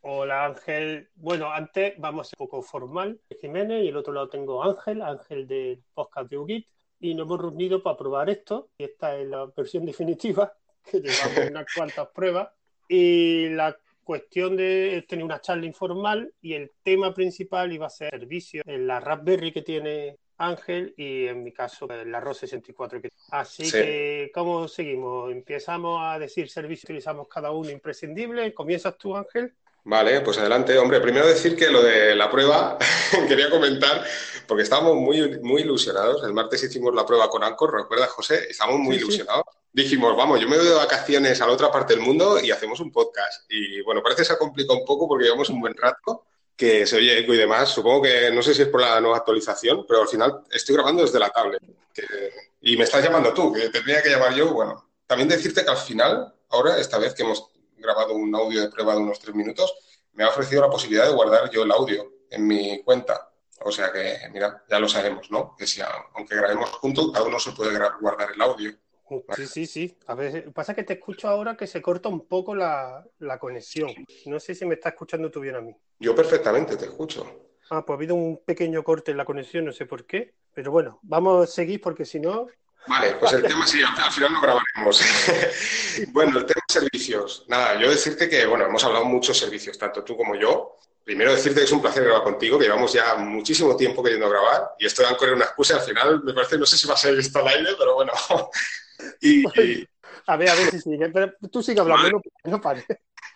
Hola Ángel. Bueno, antes vamos un poco formal. Jiménez y el otro lado tengo Ángel, Ángel del podcast de UGIT. Y nos hemos reunido para probar esto. Y esta es la versión definitiva, que llevamos unas cuantas pruebas. Y la cuestión de tener una charla informal y el tema principal iba a ser servicio en la Raspberry que tiene Ángel y en mi caso la ROS 64. Así que, ¿cómo seguimos? ¿Empezamos a decir servicio utilizamos cada uno imprescindible? ¿Comienzas tú, Ángel? Vale, pues adelante. Hombre, primero decir que lo de la prueba quería comentar, porque estábamos muy, muy ilusionados. El martes hicimos la prueba con Anchor, ¿recuerdas, José? Estábamos muy ilusionados. Dijimos, vamos, yo me voy de vacaciones a la otra parte del mundo y hacemos un podcast. Y bueno, parece que se ha complicado un poco porque llevamos un buen rato, que se oye eco y demás. Supongo que, no sé si es por la nueva actualización, pero al final estoy grabando desde la tablet. y me estás llamando tú, que tendría que llamar yo. Bueno, también decirte que al final, ahora, esta vez que hemos grabado un audio de prueba de unos tres minutos, me ha ofrecido la posibilidad de guardar yo el audio en mi cuenta. O sea que, mira, ya lo sabemos, ¿no? Que si aunque grabemos juntos, cada uno se puede guardar el audio. Sí, sí, sí. A ver, pasa que te escucho ahora que se corta un poco la, la conexión. No sé si me está escuchando tú bien a mí. Yo perfectamente te escucho. Ah, pues ha habido un pequeño corte en la conexión, no sé por qué. Pero bueno, vamos a seguir porque si no, Vale, pues el tema sí, al final lo grabaremos. bueno, el tema de servicios. Nada, yo decirte que, bueno, hemos hablado muchos servicios, tanto tú como yo. Primero decirte que es un placer grabar contigo, que llevamos ya muchísimo tiempo queriendo grabar y esto de Anchor una excusa. Al final me parece, no sé si va a ser esto al aire, pero bueno. y, A ver, a ver si sigue, pero tú sigue hablando, no, pare.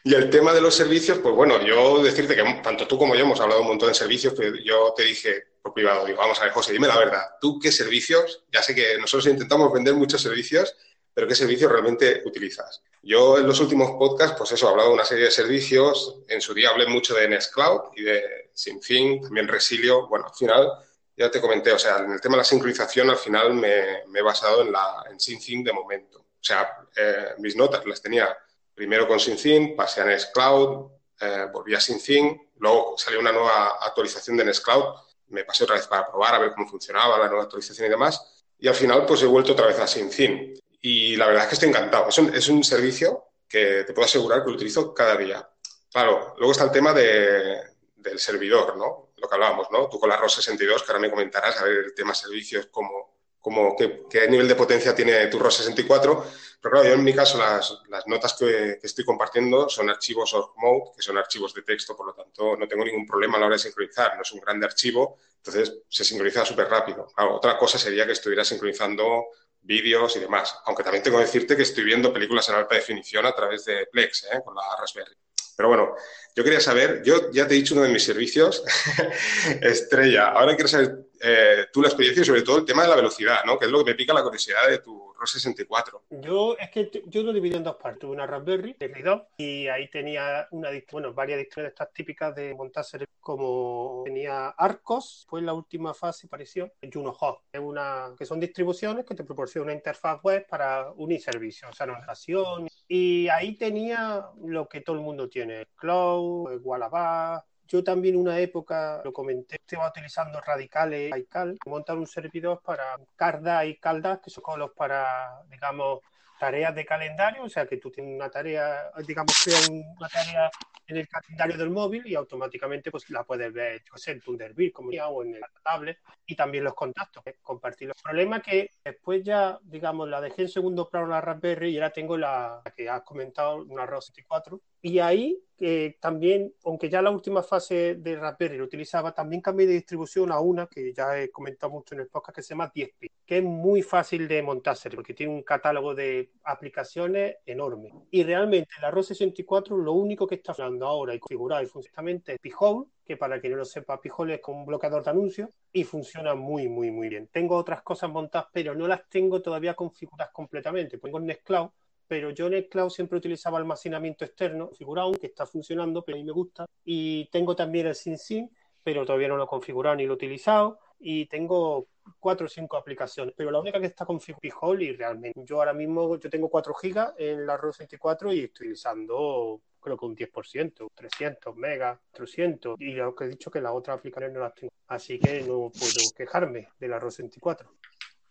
Y el tema de los servicios, pues bueno, yo decirte que tanto tú como yo hemos hablado un montón de servicios, pero yo te dije por privado, digo, vamos a ver, José, dime la verdad, ¿tú qué servicios? Ya sé que nosotros intentamos vender muchos servicios, pero ¿qué servicios realmente utilizas? Yo en los últimos podcasts, pues eso, he hablado de una serie de servicios, en su día hablé mucho de Nextcloud y de SymFin, también Resilio, bueno, al final ya te comenté, o sea, en el tema de la sincronización al final me, he basado en, la, en de momento. O sea, eh, mis notas las tenía primero con SyncThing, pasé a Nextcloud, eh, volví a SyncThing, luego salió una nueva actualización de Nextcloud, me pasé otra vez para probar a ver cómo funcionaba la nueva actualización y demás, y al final pues he vuelto otra vez a SyncThing. Y la verdad es que estoy encantado. Es un, es un servicio que te puedo asegurar que lo utilizo cada día. Claro, luego está el tema de, del servidor, ¿no? Lo que hablábamos, ¿no? Tú con la ROS 62, que ahora me comentarás, a ver el tema servicios, cómo, cómo qué, nivel de potencia tiene tu ROS 64 pero claro, yo en mi caso las, notas que, estoy compartiendo son archivos of mode, que son archivos de texto, por lo tanto no tengo ningún problema a la hora de sincronizar. No es un grande archivo, entonces se sincroniza súper rápido. otra cosa sería que estuviera sincronizando vídeos y demás, aunque también tengo que decirte que estoy viendo películas en alta definición a través de Plex, ¿eh? con la Raspberry. Pero bueno, yo quería saber, yo ya te he dicho uno de mis servicios, estrella. Ahora quiero saber eh, tú la experiencia y sobre todo el tema de la velocidad, ¿no? Que es lo que me pica la curiosidad de tu ROS 64. Yo es que yo lo divido en dos partes, una Raspberry de y ahí tenía una bueno, varias distribuciones estas típicas de montar como tenía Arcos, fue la última fase pareció Juno Hub, es una que son distribuciones que te proporcionan una interfaz web para unir servicios, o sea, navegación y ahí tenía lo que todo el mundo tiene, Cloud, Wallaby, yo también una época, lo comenté, estaba utilizando radicales y cal, montar un servidor para Carda y Caldas, que son los para, digamos, tareas de calendario, o sea que tú tienes una tarea, digamos, crea una tarea en el calendario del móvil y automáticamente pues la puedes ver, yo sé, en Thunderbird como ya, o en el tablet y también los contactos, ¿eh? compartir los problemas que después ya, digamos, la dejé en segundo plano la Raspberry y ahora tengo la, que has comentado, una ROS 64 y ahí que también, aunque ya la última fase de Raspberry lo utilizaba, también cambié de distribución a una que ya he comentado mucho en el podcast que se llama 10P, que es muy fácil de montarse porque tiene un catálogo de aplicaciones enorme. Y realmente la ROS 64 lo único que está funcionando ahora y configurado y funcionalmente es Pijol, que para quien no lo sepa, Pijol es como un bloqueador de anuncios y funciona muy, muy, muy bien. Tengo otras cosas montadas, pero no las tengo todavía configuradas completamente. Pongo Nextcloud pero yo en el cloud siempre utilizaba almacenamiento externo, configurado, que está funcionando, pero a mí me gusta. Y tengo también el SynSync, pero todavía no lo he configurado ni lo he utilizado. Y tengo cuatro o cinco aplicaciones, pero la única que está configurada y realmente yo ahora mismo yo tengo 4 gigas en la ROS 64 y estoy utilizando creo que un 10%, 300 megas, 300 y lo que he dicho que las otras aplicaciones no las tengo, así que no puedo quejarme de la ROS 64.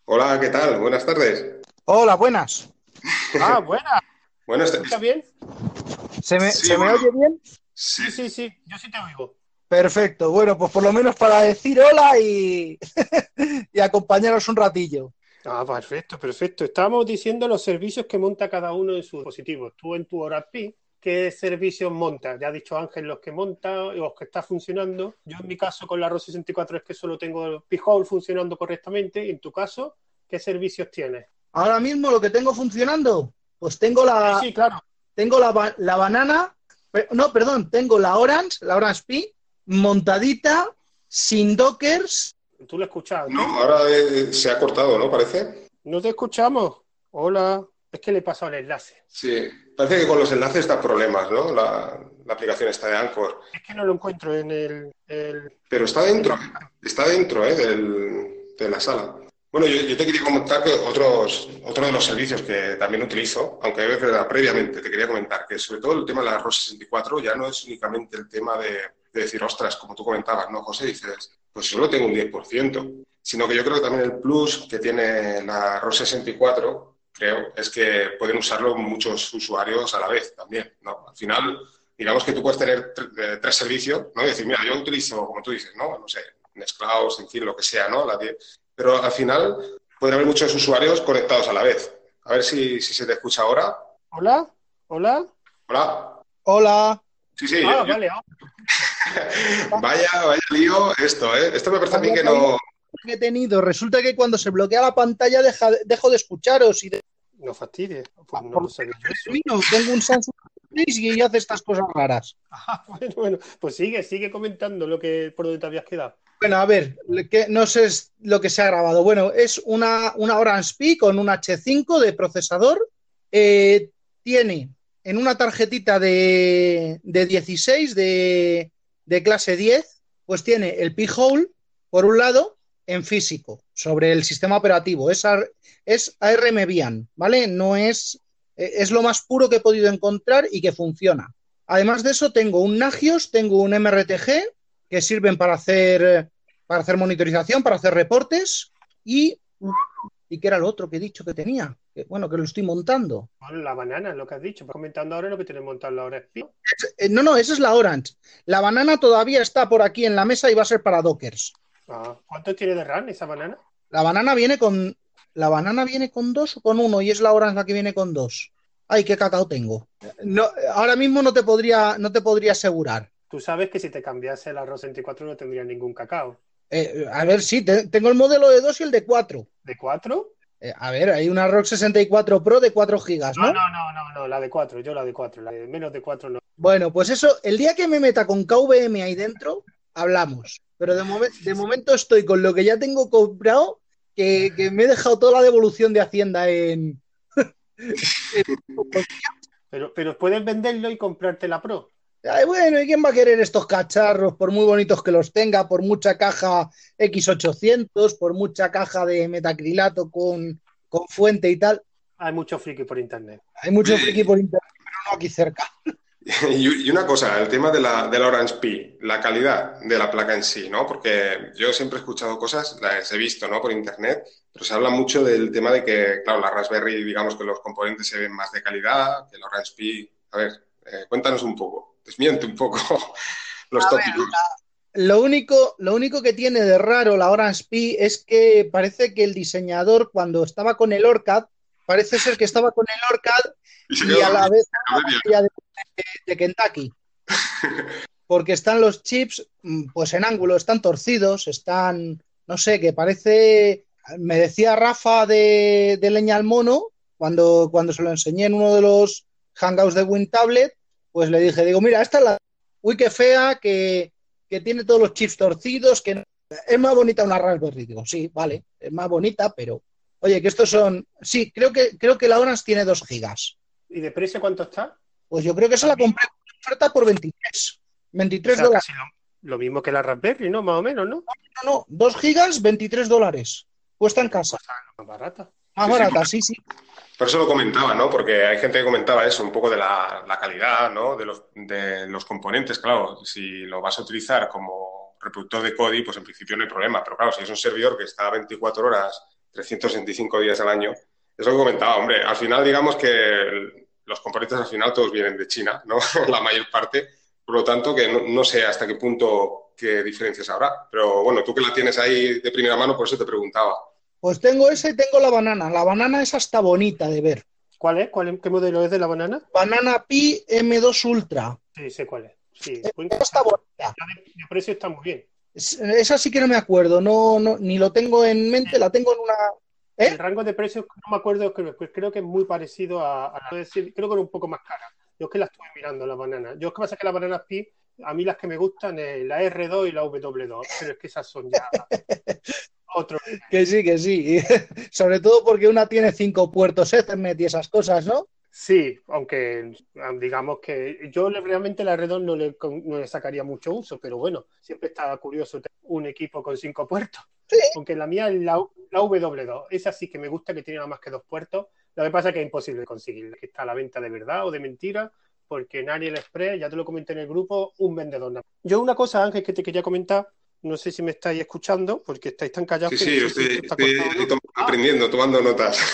Hola, ¿qué tal? Buenas tardes. Hola, buenas. Ah, buena. Bueno, ¿Está bien? ¿Se me, ¿se me oye bien? Sí, sí, sí, yo sí te oigo. Perfecto, bueno, pues por lo menos para decir hola y, y acompañaros un ratillo. Ah, perfecto, perfecto. Estábamos diciendo los servicios que monta cada uno en sus dispositivos. Tú en tu ORAPI, ¿qué servicios montas? Ya ha dicho Ángel los que monta o los que está funcionando. Yo en mi caso con la ROS 64 es que solo tengo el P-Hole funcionando correctamente. Y en tu caso, ¿qué servicios tienes? Ahora mismo lo que tengo funcionando, pues tengo la, Sí, claro. tengo la, la banana, no, perdón, tengo la Orange, la Orange Pi, montadita, sin dockers. Tú lo escuchas. No, ahora eh, se ha cortado, ¿no? Parece. ¿No te escuchamos? Hola. Es que le he pasado el enlace. Sí. Parece que con los enlaces da problemas, ¿no? La, la aplicación está de Anchor. Es que no lo encuentro en el... el- Pero está dentro, está dentro ¿eh? del- de la sala. Bueno, yo, te quería comentar que otros, otro de los servicios que también utilizo, aunque es verdad, previamente te quería comentar que sobre todo el tema de la ROS 64 ya no es únicamente el tema de, de decir, ostras, como tú comentabas, ¿no, José? Dices, pues solo tengo un 10%, sino que yo creo que también el plus que tiene la ROS 64, creo, es que pueden usarlo muchos usuarios a la vez también, ¿no? Al final, digamos que tú puedes tener tre- eh, tres servicios, ¿no? Y decir, mira, yo utilizo, como tú dices, ¿no? No sé, Nextcloud, en fin, lo que sea, ¿no? La Pero al final pueden haber muchos usuarios conectados a la vez. A ver si, si se te escucha ahora. ¿Hola? ¿Hola? Hola. Hola. Sí, sí. ah, yo- vale. ah. Vaya, vaya lío esto, ¿eh? Esto me parece a mí que no... que he tenido. Resulta que cuando se bloquea la pantalla deja- dejo de escucharos y de No fastidies. Pues no lo sabía yo eso. Vino, tengo un Samsung y hace estas cosas raras. Ah, bueno, bueno. Pues sigue, sigue comentando lo que por donde te habías quedado. Bueno, a ver, no sé lo que se ha grabado. Bueno, es una, una Orange Pi con un H5 de procesador. Eh, tiene en una tarjetita de, de 16 de, de clase 10, pues tiene el Pi-hole, por un lado, en físico, sobre el sistema operativo. Es, AR es ARM Bian, ¿vale? No es, es lo más puro que he podido encontrar y que funciona. Además de eso, tengo un Nagios, tengo un MRTG, que sirven para hacer, para hacer monitorización, para hacer reportes y, y qué era lo otro que he dicho que tenía, que, bueno, que lo estoy montando. Bueno, la banana, lo que has dicho. Vas comentando ahora lo que tienes montado ahora. Eh, no, no, esa es la Orange. La banana todavía está por aquí en la mesa y va a ser para Dockers. Ah, ¿Cuánto tiene de RAM esa banana? La banana viene con. La banana viene con dos o con uno, y es la Orange la que viene con dos. Ay, qué cacao tengo. No, ahora mismo no te podría, no te podría asegurar. Tú sabes que si te cambiase la ROS 64 no tendría ningún cacao. Eh, a ver, sí, te- tengo el modelo de 2 y el de 4. ¿De 4? Eh, a ver, hay una ROG 64 Pro de 4 gigas, No, ¿no? no, no, no, no, la de 4, yo la de 4, la de menos de 4 no. Bueno, pues eso, el día que me meta con KVM ahí dentro, hablamos. Pero de, momen- de momento estoy con lo que ya tengo comprado, que, que me he dejado toda la devolución de Hacienda en... Pero, pero puedes venderlo y comprarte la Pro. Ay, bueno, ¿y quién va a querer estos cacharros, por muy bonitos que los tenga, por mucha caja X800, por mucha caja de metacrilato con, con fuente y tal? Hay mucho friki por internet. Hay mucho friki por internet, pero no aquí cerca. Y y una cosa, el tema de la, de la Orange Pi, la calidad de la placa en sí, ¿no? Porque yo siempre he escuchado cosas, las he visto, ¿no? Por internet, pero se habla mucho del tema de que, claro, la Raspberry, digamos que los componentes se ven más de calidad, que la Orange Pi. A ver, eh, cuéntanos un poco, desmiente un poco los A ver, tópicos. Lo único, lo único que tiene de raro la Orange Pi es que parece que el diseñador, cuando estaba con el ORCAD, parece ser que estaba con el ORCAD Y a la vez a ver, ya de, de Kentucky. Porque están los chips, mm, pues en ángulo, están torcidos, están, no sé, que parece. Me decía Rafa de, de Leña al Mono, cuando, cuando se lo enseñé en uno de los hangouts de WinTablet, pues le dije, digo, mira, esta es la. Uy, qué fea, que, que tiene todos los chips torcidos, que es más bonita una Raspberry. Digo, sí, vale, es más bonita, pero. Oye, que estos son. Sí, creo que, creo que la Orange tiene 2 gigas. ¿Y de precio cuánto está? Pues yo creo que se la compré en oferta por 23. 23 O sea, dólares. lo, lo mismo que la Raspberry, ¿no? Más o menos, ¿no? No, no, 2 gigas, 23 dólares. Cuesta en casa. O sea, más barata. Más barata, sí, sí. Por eso lo comentaba, ¿no? Porque hay gente que comentaba eso, un poco de la, calidad, ¿no? De los, componentes, claro. Si lo vas a utilizar como reproductor de Kodi, pues en principio no hay problema. Pero claro, si es un servidor que está 24 horas, 365 días al año, es lo que comentaba, hombre. Al final, digamos que los componentes al final todos vienen de China, ¿no? La mayor parte. Por lo tanto, que no, sé hasta qué punto qué diferencias habrá. Pero bueno, tú que la tienes ahí de primera mano, por eso te preguntaba. Pues tengo esa y tengo la banana. La banana es hasta bonita de ver. ¿Cuál es? ¿Cuál, ¿Qué modelo es de la banana? Banana Pi M2 Ultra. Sí, sé cuál es. Sí, está bonita. El precio está muy bien. Esa sí que no me acuerdo, no, no, ni lo tengo en mente, la tengo en una. ¿Eh? El rango de precios, no me acuerdo, pues creo que es muy parecido a, a decir, creo que era un poco más cara. Yo es que la estuve mirando, la banana. Yo es que pasa que las bananas Pi, a mí las que me gustan es la R2 y la W2, pero es que esas son ya otro. Que sí, que sí. Sobre todo porque una tiene cinco puertos Ethernet y esas cosas, ¿no? Sí, aunque digamos que yo realmente la Red no le, no le sacaría mucho uso, pero bueno, siempre estaba curioso tener un equipo con cinco puertos. Aunque la mía es la, la, W2, esa sí que me gusta que tiene nada más que dos puertos. Lo que pasa es que es imposible conseguir, que está a la venta de verdad o de mentira, porque en Express, ya te lo comenté en el grupo, un vendedor. Yo una cosa, Ángel, que te quería comentar, no sé si me estáis escuchando, porque estáis tan callados. Sí, sí, estoy, aprendiendo, tomando notas.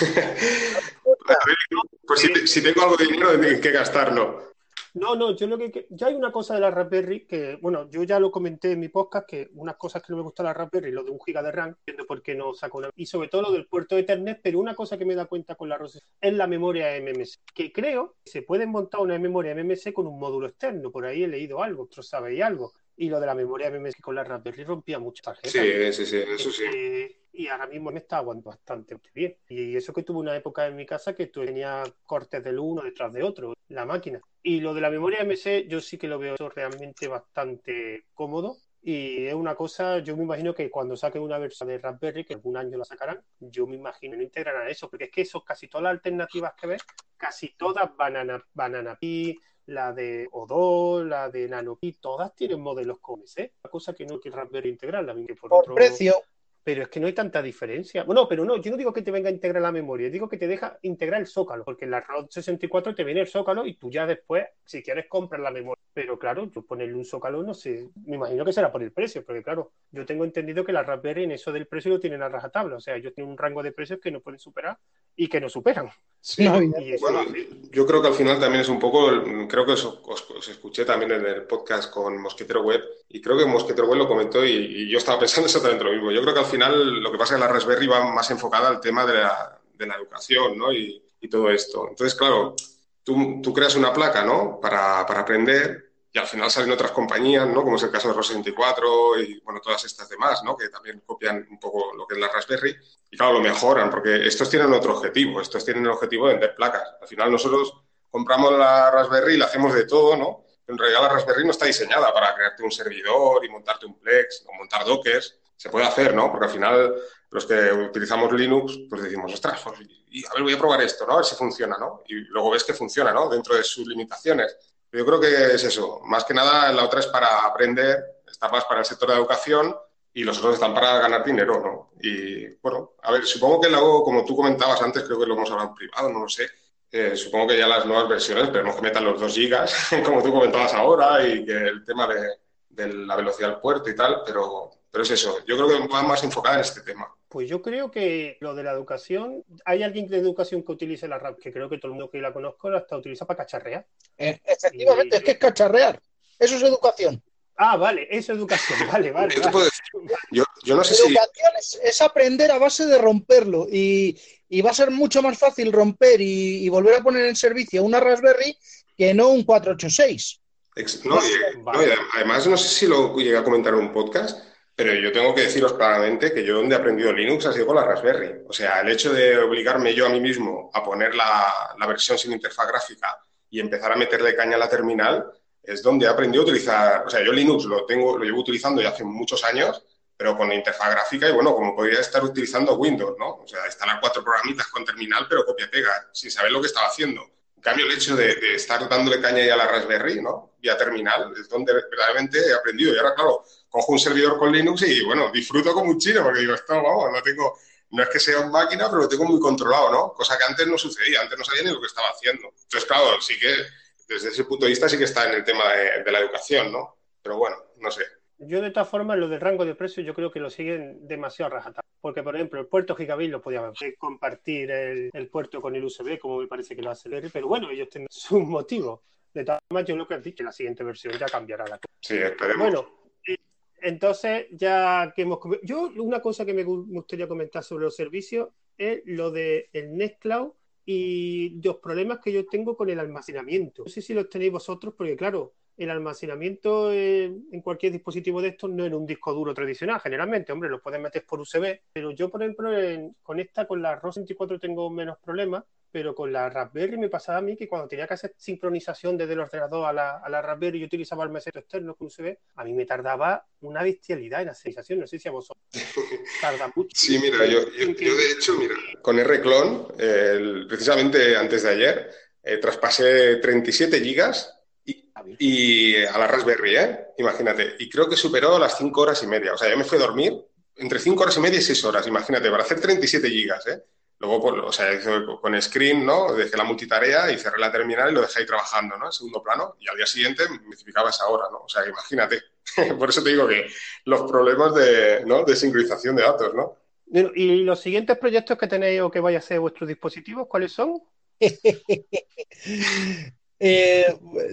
pues si, tengo algo de dinero, en qué gastarlo. No, no, yo lo que. Ya hay una cosa de la Raspberry que, bueno, yo ya lo comenté en mi podcast, que unas cosas que no me gusta la Raspberry, lo de un giga de RAM, entiendo por qué no saco una. Y sobre todo lo del puerto de Ethernet, pero una cosa que me da cuenta con la Rose es la memoria MMC, que creo que se puede montar una memoria MMC con un módulo externo. Por ahí he leído algo, vosotros sabéis algo. Y lo de la memoria MMC con la Raspberry rompía muchas tarjetas. Sí, sí, sí, eso sí. Eh, y ahora mismo me está aguantando bastante bien. Y eso que tuve una época en mi casa que tenía cortes del uno detrás de otro, la máquina. Y lo de la memoria MC, yo sí que lo veo realmente bastante cómodo. Y es una cosa, yo me imagino que cuando saquen una versión de Raspberry, que algún año la sacarán, yo me imagino no integrarán eso, porque es que eso, casi todas las alternativas que ves, casi todas Banana, Banana Pi, la de O2, la de NanoPi, todas tienen modelos como ese. La cosa que no que Raspberry integrarla, por, por precio pero es que no hay tanta diferencia. Bueno, pero no, yo no digo que te venga a integrar la memoria, digo que te deja integrar el zócalo, porque en la ROD 64 te viene el zócalo y tú ya después, si quieres, compras la memoria. Pero claro, yo ponerle un zócalo, no sé, me imagino que será por el precio, porque claro, yo tengo entendido que la Raspberry en eso del precio lo tienen a rajatabla, o sea, ellos tienen un rango de precios que no pueden superar y que no superan. Sí, bueno, yo creo que al final también es un poco, creo que os, escuché también en el podcast con Mosquetero Web y creo que Mosquetero Web lo comentó y, y, yo estaba pensando exactamente lo mismo. Yo creo que al final lo que pasa es que la Raspberry va más enfocada al tema de la, de la educación ¿no? y, y, todo esto. Entonces, claro, tú, tú creas una placa ¿no? para, para aprender y al final salen otras compañías, ¿no? Como es el caso de ROS 24 y, bueno, todas estas demás, ¿no? Que también copian un poco lo que es la Raspberry y, claro, lo mejoran porque estos tienen otro objetivo, estos tienen el objetivo de vender placas. Al final nosotros compramos la Raspberry y la hacemos de todo, ¿no? En realidad la Raspberry no está diseñada para crearte un servidor y montarte un Plex o montar Dockers. Se puede hacer, ¿no? Porque al final los que utilizamos Linux, pues decimos, ostras, pues, y a ver, voy a probar esto, ¿no? A ver si funciona, ¿no? Y luego ves que funciona, ¿no? Dentro de sus limitaciones. Yo creo que es eso. Más que nada, la otra es para aprender, está más para el sector de educación y los otros están para ganar dinero, ¿no? Y bueno, a ver, supongo que luego, como tú comentabas antes, creo que lo hemos hablado en privado, no lo sé. Eh, supongo que ya las nuevas versiones esperemos que metan los 2 gigas, como tú comentabas ahora, y que el tema de, de la velocidad del puerto y tal, pero, pero es eso. Yo creo que va más enfocada en este tema. Pues yo creo que lo de la educación, hay alguien de educación que utilice la RAP, que creo que todo el mundo que la conozco la hasta utiliza para cacharrear. Eh, efectivamente, es que es cacharrear. Eso es educación. Ah, vale, eso es educación, vale, vale. Yo, no sé educación es, aprender a base de romperlo y, va a ser mucho más fácil romper y, volver a poner en servicio una Raspberry que no un 486. No, además, no sé si lo llegué a comentar en un podcast, pero yo tengo que deciros claramente que yo donde he aprendido Linux ha sido con la Raspberry. O sea, el hecho de obligarme yo a mí mismo a poner la, versión sin interfaz gráfica y empezar a meterle caña a la terminal es donde he aprendido a utilizar. O sea, yo Linux lo tengo, lo llevo utilizando ya hace muchos años, pero con interfaz gráfica y bueno, como podría estar utilizando Windows, ¿no? O sea, instalar cuatro programitas con terminal, pero copia-pega, sin saber lo que estaba haciendo. En cambio, el hecho de, de, estar dándole caña ya a la Raspberry, ¿no? Vía terminal, es donde verdaderamente he aprendido. Y ahora, claro, cojo un servidor con Linux y, bueno, disfruto como un chino, porque digo, esto, vamos, no tengo, no es que sea una máquina, pero lo tengo muy controlado, ¿no? Cosa que antes no sucedía, antes no sabía ni lo que estaba haciendo. Entonces, claro, sí que, desde ese punto de vista, sí que está en el tema de, la educación, ¿no? Pero bueno, no sé. Yo, de todas formas, lo del rango de precios, yo creo que lo siguen demasiado rajata. Porque, por ejemplo, el puerto Gigabit lo podía compartir el, puerto con el USB, como me parece que lo hace el pero bueno, ellos tienen sus motivos. De todas formas, yo lo que has dicho, la siguiente versión ya cambiará la cosa. Sí, esperemos. Bueno, entonces, ya que hemos Yo, una cosa que me gu- gustaría comentar sobre los servicios es lo de el Nextcloud y los problemas que yo tengo con el almacenamiento. No sé si los tenéis vosotros, porque claro, el almacenamiento eh, en cualquier dispositivo de estos no en un disco duro tradicional, generalmente, hombre, lo puedes meter por USB, pero yo, por ejemplo, en- con esta, con la ROS 24 tengo menos problemas, pero con la Raspberry me pasaba a mí que cuando tenía que hacer sincronización desde el ordenador a la, a la Raspberry y utilizaba el meseto externo con USB, a mí me tardaba una bestialidad en la sensación, no sé si a vosotros tarda mucho. Sí, mira, yo, yo, yo de hecho, mira, con R-Clone, el- precisamente antes de ayer, eh, traspasé 37 gigas y, y a la Raspberry, ¿eh? Imagínate. Y creo que superó las 5 horas y media. O sea, yo me fui a dormir entre 5 horas y media y 6 horas, imagínate, para hacer 37 gigas, ¿eh? Luego, pues, o sea, hice con screen, ¿no? Dejé la multitarea y cerré la terminal y lo dejé ahí trabajando, ¿no? En segundo plano. Y al día siguiente me explicaba esa hora, ¿no? O sea, imagínate. Por eso te digo que los problemas de, ¿no? de sincronización de datos, ¿no? ¿Y los siguientes proyectos que tenéis o que vais a hacer vuestros dispositivos, cuáles son? Eh,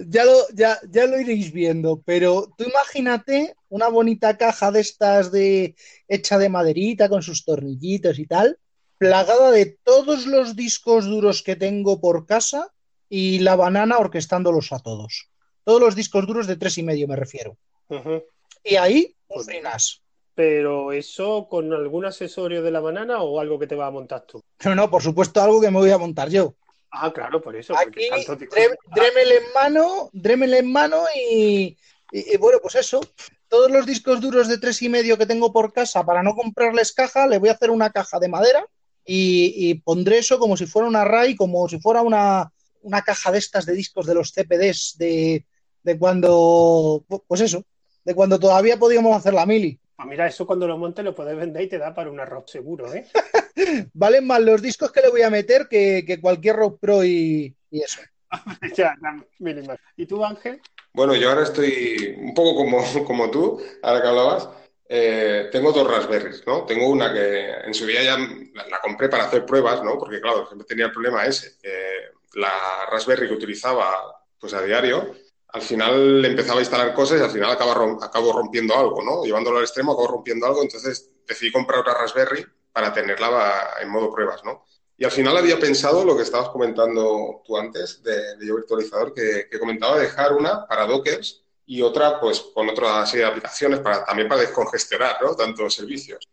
ya, lo, ya, ya lo iréis viendo, pero tú imagínate una bonita caja de estas de hecha de maderita con sus tornillitos y tal, plagada de todos los discos duros que tengo por casa y la banana orquestándolos a todos. Todos los discos duros de tres y medio me refiero. Y ahí, un frinas. Pero eso con algún accesorio de la banana o algo que te vas a montar tú. No, no, por supuesto, algo que me voy a montar yo. Ah, claro, por eso. Aquí, Dremel en mano, Dremel en mano y, y- y bueno, pues eso. Todos los discos duros de tres y medio que tengo por casa para no comprarles caja, le voy a hacer una caja de madera y, y pondré eso como si fuera una RAI, como si fuera una, una caja de estas de discos de los CPDs de, de cuando, pues eso, de cuando todavía podíamos hacer la mili. Ah, mira, eso cuando lo montes lo puedes vender y te da para un arroz seguro, ¿eh? Valen más los discos que le voy a meter que, que cualquier Rock Pro y, y eso. ya. ¿Y tú, Ángel? Bueno, yo ahora estoy un poco como, como tú, ahora que hablabas. Eh, tengo dos Raspberries, ¿no? Tengo una que en su día ya la, la compré para hacer pruebas, ¿no? Porque, claro, siempre tenía el problema ese. que la Raspberry que utilizaba pues a diario, al final empezaba a instalar cosas y al final acaba rom- acabo rompiendo algo, ¿no? Llevándolo al extremo acabo rompiendo algo, entonces decidí comprar otra Raspberry para tenerla en modo pruebas, ¿no? Y al final había pensado lo que estabas comentando tú antes de, de yo virtualizador, que, que comentaba dejar una para Dockers y otra pues con otra serie de aplicaciones para, también para descongestionar, ¿no? Tantos servicios.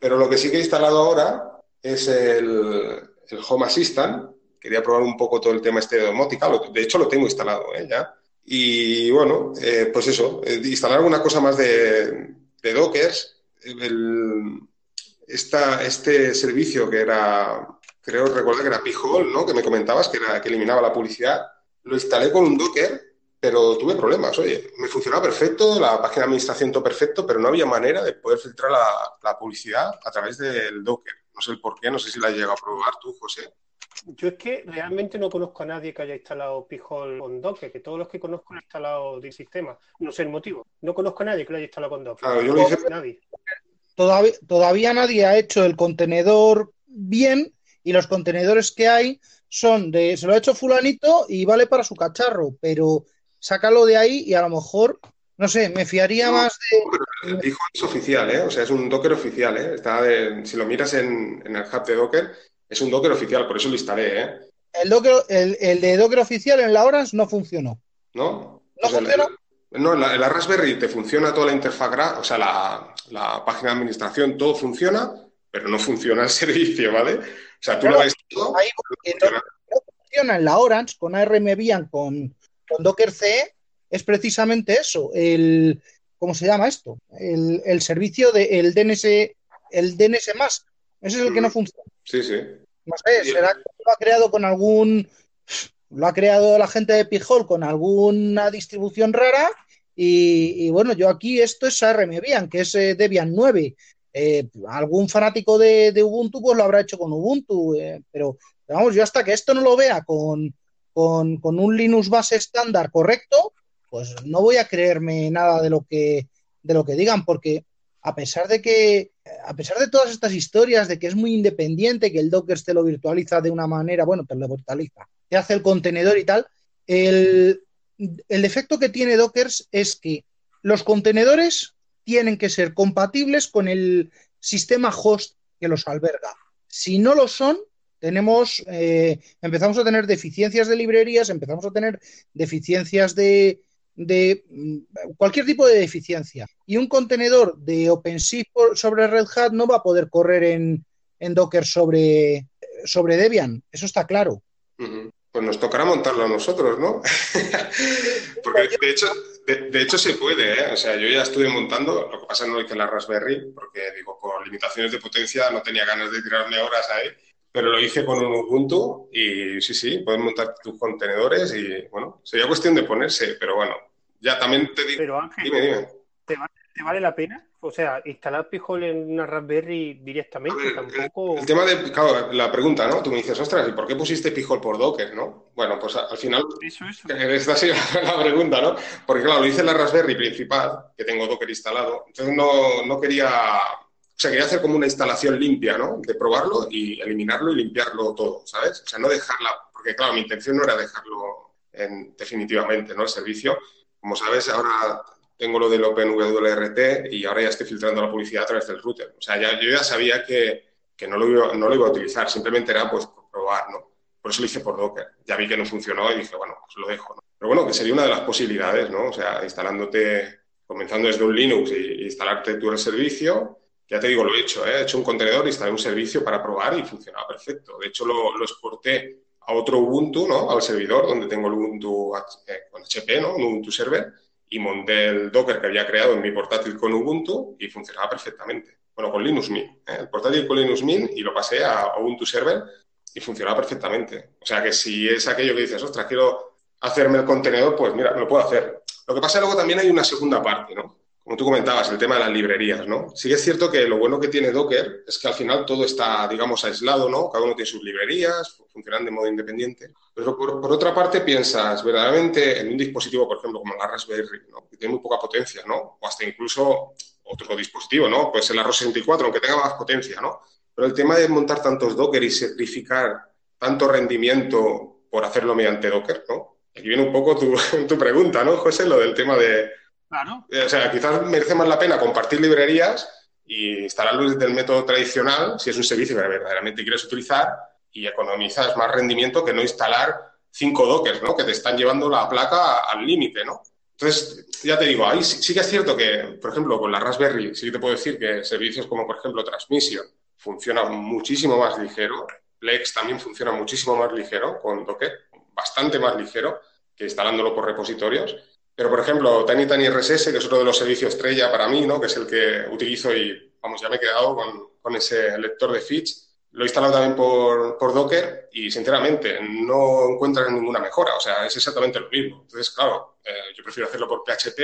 Pero lo que sí que he instalado ahora es el, el Home Assistant. Quería probar un poco todo el tema este de domótica. De hecho, lo tengo instalado, ¿eh? Ya. Y bueno, eh, pues eso, eh, instalar alguna cosa más de, de Dockers. El, esta, este servicio que era, creo recordar que era P-Hole, ¿no? Que me comentabas que, era, que eliminaba la publicidad. Lo instalé con un Docker, pero tuve problemas. Oye, me funcionaba perfecto, la página de administración todo perfecto, pero no había manera de poder filtrar la, la publicidad a través del Docker. No sé el por qué, no sé si la has llegado a probar tú, José. Yo es que realmente no conozco a nadie que haya instalado Pijol con Docker, que todos los que conozco han instalado del sistema. No sé el motivo. No conozco a nadie que lo haya instalado con Docker. Claro, yo lo hice- Nadie. Todavía, todavía nadie ha hecho el contenedor bien y los contenedores que hay son de, se lo ha hecho fulanito y vale para su cacharro, pero sácalo de ahí y a lo mejor, no sé, me fiaría No. más de... El P-Hole es oficial, ¿eh? O sea, es un Docker oficial, ¿eh? Está de- si lo miras en, en el hub de Docker, es un Docker oficial, por eso lo instalé, ¿eh? El, Docker, el, el de Docker oficial en la Orange no funcionó. ¿No? ¿No O sea, funciona? el- no, en la, en la Raspberry te funciona toda la interfaz, o sea, la, la página de administración, todo funciona, pero no funciona el servicio, ¿vale? O sea, tú lo ves todo, ahí no funciona en la Orange con ARM Bian con, con Docker CE es precisamente eso, el ¿cómo se llama esto? El, el servicio de el DNS, el DNS Mask. Ese es el que no funciona. Sí, sí. No sé, será que lo ha creado con algún lo ha creado la gente de Pijol con alguna distribución rara y, y bueno, yo aquí esto es ARM Debian, que es eh, Debian 9. Eh, algún fanático de, de Ubuntu pues lo habrá hecho con Ubuntu, eh, pero vamos, yo hasta que esto no lo vea con, con, un Linux base estándar correcto, pues no voy a creerme nada de lo que, de lo que digan, porque a pesar de que, a pesar de todas estas historias de que es muy independiente, que el Docker te lo virtualiza de una manera, bueno, te lo virtualiza, te hace el contenedor y tal, El, el defecto que tiene Docker es que los contenedores tienen que ser compatibles con el sistema host que los alberga. Si no lo son, tenemos, eh, empezamos a tener deficiencias de librerías, empezamos a tener deficiencias de, de mm, cualquier tipo de deficiencia. Y un contenedor de OpenShift sobre Red Hat no va a poder correr en, en Docker sobre, sobre Debian. Eso está claro. Pues nos tocará montarlo a nosotros, ¿no? porque de hecho, de, hecho se puede, ¿eh? O sea, yo ya estuve montando, lo que pasa no hice la Raspberry, porque digo, por limitaciones de potencia no tenía ganas de tirarme horas ahí, pero lo hice con un Ubuntu y sí, sí, puedes montar tus contenedores y bueno, sería cuestión de ponerse, pero bueno, ya también te digo. Pero Ángel, dime, dime. ¿te, vale, la pena? O sea, instalar Pijol en una Raspberry directamente tampoco. El, tema de, claro, la pregunta, ¿no? Tú me dices, ostras, ¿y por qué pusiste Pijol por Docker, no? Bueno, pues al final. Eso, eso. Esta ha sido la pregunta, ¿no? Porque claro, lo hice en la Raspberry principal, que tengo Docker instalado. Entonces no, no quería. O sea, quería hacer como una instalación limpia, ¿no? De probarlo y eliminarlo y limpiarlo todo, ¿sabes? O sea, no dejarla. Porque claro, mi intención no era dejarlo en, definitivamente, ¿no? El servicio. Como sabes, ahora tengo lo del OpenWRT y ahora ya estoy filtrando la publicidad a través del router. O sea, ya, yo ya sabía que, que no, lo iba, no, lo iba, a utilizar, simplemente era pues probar, ¿no? Por eso lo hice por Docker. Ya vi que no funcionó y dije, bueno, pues lo dejo, ¿no? Pero bueno, que sería una de las posibilidades, ¿no? O sea, instalándote, comenzando desde un Linux y, instalarte el servicio. Ya te digo, lo he hecho, ¿eh? he hecho un contenedor, instalé un servicio para probar y funcionaba perfecto. De hecho, lo, exporté a otro Ubuntu, ¿no? Al servidor donde tengo el Ubuntu eh, con HP, ¿no? Un Ubuntu Server y monté el Docker que había creado en mi portátil con Ubuntu y funcionaba perfectamente. Bueno, con Linux Mint. ¿eh? El portátil con Linux Mint y lo pasé a Ubuntu Server y funcionaba perfectamente. O sea que si es aquello que dices, ostras, quiero hacerme el contenedor, pues mira, lo puedo hacer. Lo que pasa es luego también hay una segunda parte, ¿no? Como tú comentabas, el tema de las librerías, ¿no? Sí es cierto que lo bueno que tiene Docker es que al final todo está, digamos, aislado, ¿no? Cada uno tiene sus librerías, funcionan de modo independiente. Pero por, otra parte piensas, verdaderamente, en un dispositivo, por ejemplo, como la Raspberry, ¿no? Que tiene muy poca potencia, ¿no? O hasta incluso otro dispositivo, ¿no? Puede ser la ROS 64, aunque tenga más potencia, ¿no? Pero el tema de montar tantos Docker y sacrificar tanto rendimiento por hacerlo mediante Docker, ¿no? Aquí viene un poco tu, tu pregunta, ¿no, José? Lo del tema de o sea, quizás merece más la pena compartir librerías y instalarlo desde el método tradicional, si es un servicio que verdaderamente quieres utilizar, y economizas más rendimiento que no instalar cinco dockers, ¿no? Que te están llevando la placa al límite, ¿no? Entonces, ya te digo, ahí sí, que es cierto que, por ejemplo, con la Raspberry, sí que te puedo decir que servicios como, por ejemplo, Transmission funcionan muchísimo más ligero. Plex también funciona muchísimo más ligero con Docker, bastante más ligero que instalándolo por repositorios. Pero, por ejemplo, Tiny Tiny RSS, que es otro de los servicios estrella para mí, ¿no? que es el que utilizo y, vamos, ya me he quedado con, con ese lector de feeds. Lo he instalado también por, por, Docker y, sinceramente, no encuentras ninguna mejora. O sea, es exactamente lo mismo. Entonces, claro, eh, yo prefiero hacerlo por PHP.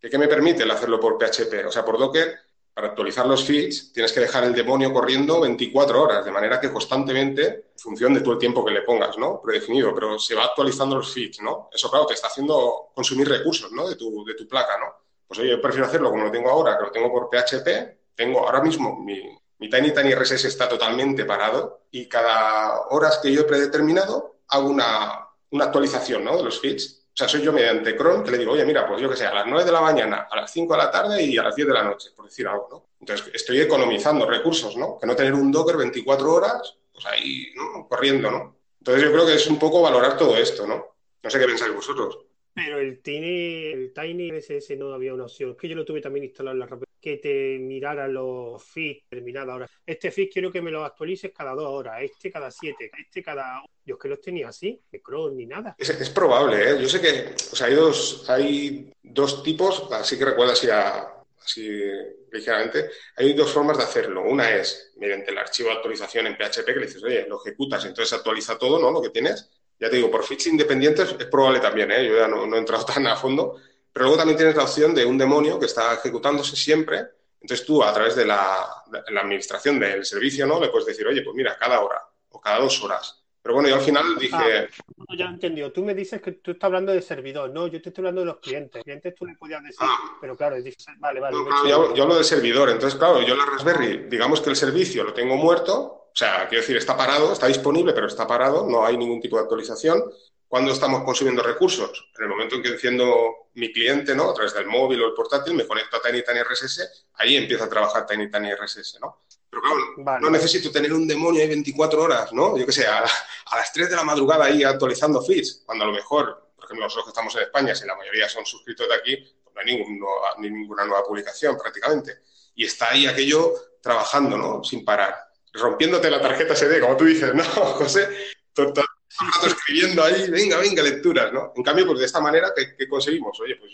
¿Qué me permite el hacerlo por PHP? O sea, por Docker para actualizar los feeds tienes que dejar el demonio corriendo 24 horas, de manera que constantemente, en función de todo el tiempo que le pongas, ¿no? Predefinido, pero se va actualizando los feeds, ¿no? Eso, claro, te está haciendo consumir recursos, ¿no? De tu, de tu placa, ¿no? Pues oye, yo prefiero hacerlo como lo tengo ahora, que lo tengo por PHP. Tengo ahora mismo mi, mi Tiny Tiny RSS está totalmente parado y cada horas que yo he predeterminado hago una, una actualización, ¿no? De los feeds o sea, soy yo mediante cron que le digo, oye, mira, pues yo que sé, a las 9 de la mañana, a las 5 de la tarde y a las 10 de la noche, por decir algo, ¿no? Entonces, estoy economizando recursos, ¿no? Que no tener un Docker 24 horas, pues ahí, ¿no? Corriendo, ¿no? Entonces, yo creo que es un poco valorar todo esto, ¿no? No sé qué pensáis vosotros. Pero el Tiny, el Tiny RSS no había una opción. Es que yo lo tuve también instalado en la que te mirara los feeds terminados. Ahora, este feed quiero que me lo actualices cada dos horas, este cada siete, este cada. Yo es que los tenía así, de cron ni nada. Es, probable, ¿eh? Yo sé que o sea, hay, dos, hay dos tipos, así que recuerda así, así ligeramente, hay dos formas de hacerlo. Una es mediante el archivo de actualización en PHP que le dices, oye, lo ejecutas, entonces actualiza todo, ¿no? Lo que tienes ya te digo, por feeds independientes es probable también, ¿eh? yo ya no, he entrado tan a fondo, pero luego también tienes la opción de un demonio que está ejecutándose siempre. Entonces tú, a través de la, administración del servicio, ¿no? Le puedes decir, oye, pues mira, cada hora o cada dos horas. Pero bueno, yo al final dije... Ah, ya he entendido. Tú me dices que tú estás hablando de servidor. No, yo te estoy hablando de los clientes. Clientes tú le podías decir, ah. pero claro, dices, vale, vale. yo, yo, hablo de servidor. Entonces, claro, yo la Raspberry, digamos que el servicio lo tengo muerto, o sea, quiero decir, está parado, está disponible, pero está parado, no hay ningún tipo de actualización. ¿Cuándo estamos consumiendo recursos? En el momento en que enciendo mi cliente, ¿no? A través del móvil o el portátil, me conecto a Tiny Tiny RSS, ahí empieza a trabajar Tiny Tiny RSS, ¿no? Pero claro, no necesito tener un demonio ahí 24 horas, ¿no? Yo qué sé, a, las 3 de la madrugada ahí actualizando feeds, cuando a lo mejor, por ejemplo, nosotros que estamos en España, si la mayoría son suscritos de aquí, pues no hay ni ninguna nueva publicación prácticamente. Y está ahí aquello trabajando, ¿no? Sin parar. Rompiéndote la tarjeta SD, como tú dices, ¿no, José? Escribiendo ahí, venga, venga, lecturas, ¿no? En cambio, pues de esta manera, ¿qué, conseguimos? Oye, pues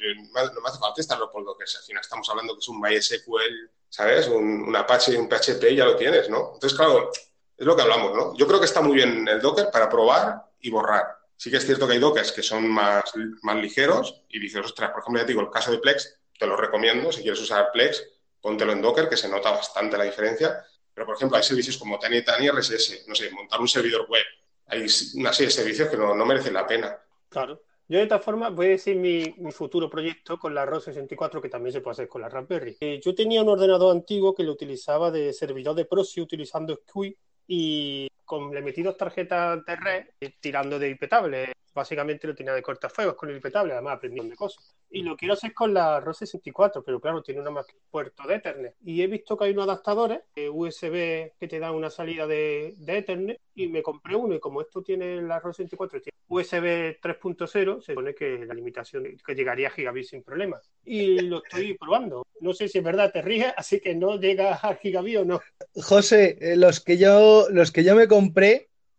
no me hace falta estarlo por lo que es. Al final estamos hablando que es un MySQL ¿sabes? Un, Apache y un PHP ya lo tienes, ¿no? Entonces, claro, es lo que hablamos, ¿no? Yo creo que está muy bien el Docker para probar y borrar. Sí que es cierto que hay Dockers que son más, más ligeros y dices, ostras, por ejemplo, ya te digo, el caso de Plex, te lo recomiendo, si quieres usar Plex, póntelo en Docker, que se nota bastante la diferencia. Pero, por ejemplo, hay servicios como Tiny Tiny RSS, no sé, montar un servidor web. Hay una serie de servicios que no, no merecen la pena. Claro. Yo de esta forma voy a decir mi, futuro proyecto con la ROS 64 que también se puede hacer con la Raspberry. Eh, yo tenía un ordenador antiguo que lo utilizaba de servidor de proxy utilizando SQUI y con, le metí dos tarjetas de red eh, tirando de IP básicamente lo tenía de cortafuegos con el impetable, además aprendí de cosas. Y lo quiero hacer con la ROS 64, pero claro, tiene una más puerto de Ethernet. Y he visto que hay unos adaptadores USB que te dan una salida de, Ethernet y me compré uno y como esto tiene la ROS 64, tiene USB 3.0, se supone que la limitación que llegaría a gigabit sin problema. Y lo estoy probando. No sé si es verdad, te ríes, así que no llega a gigabit o no. José, eh, los que yo los que yo me compré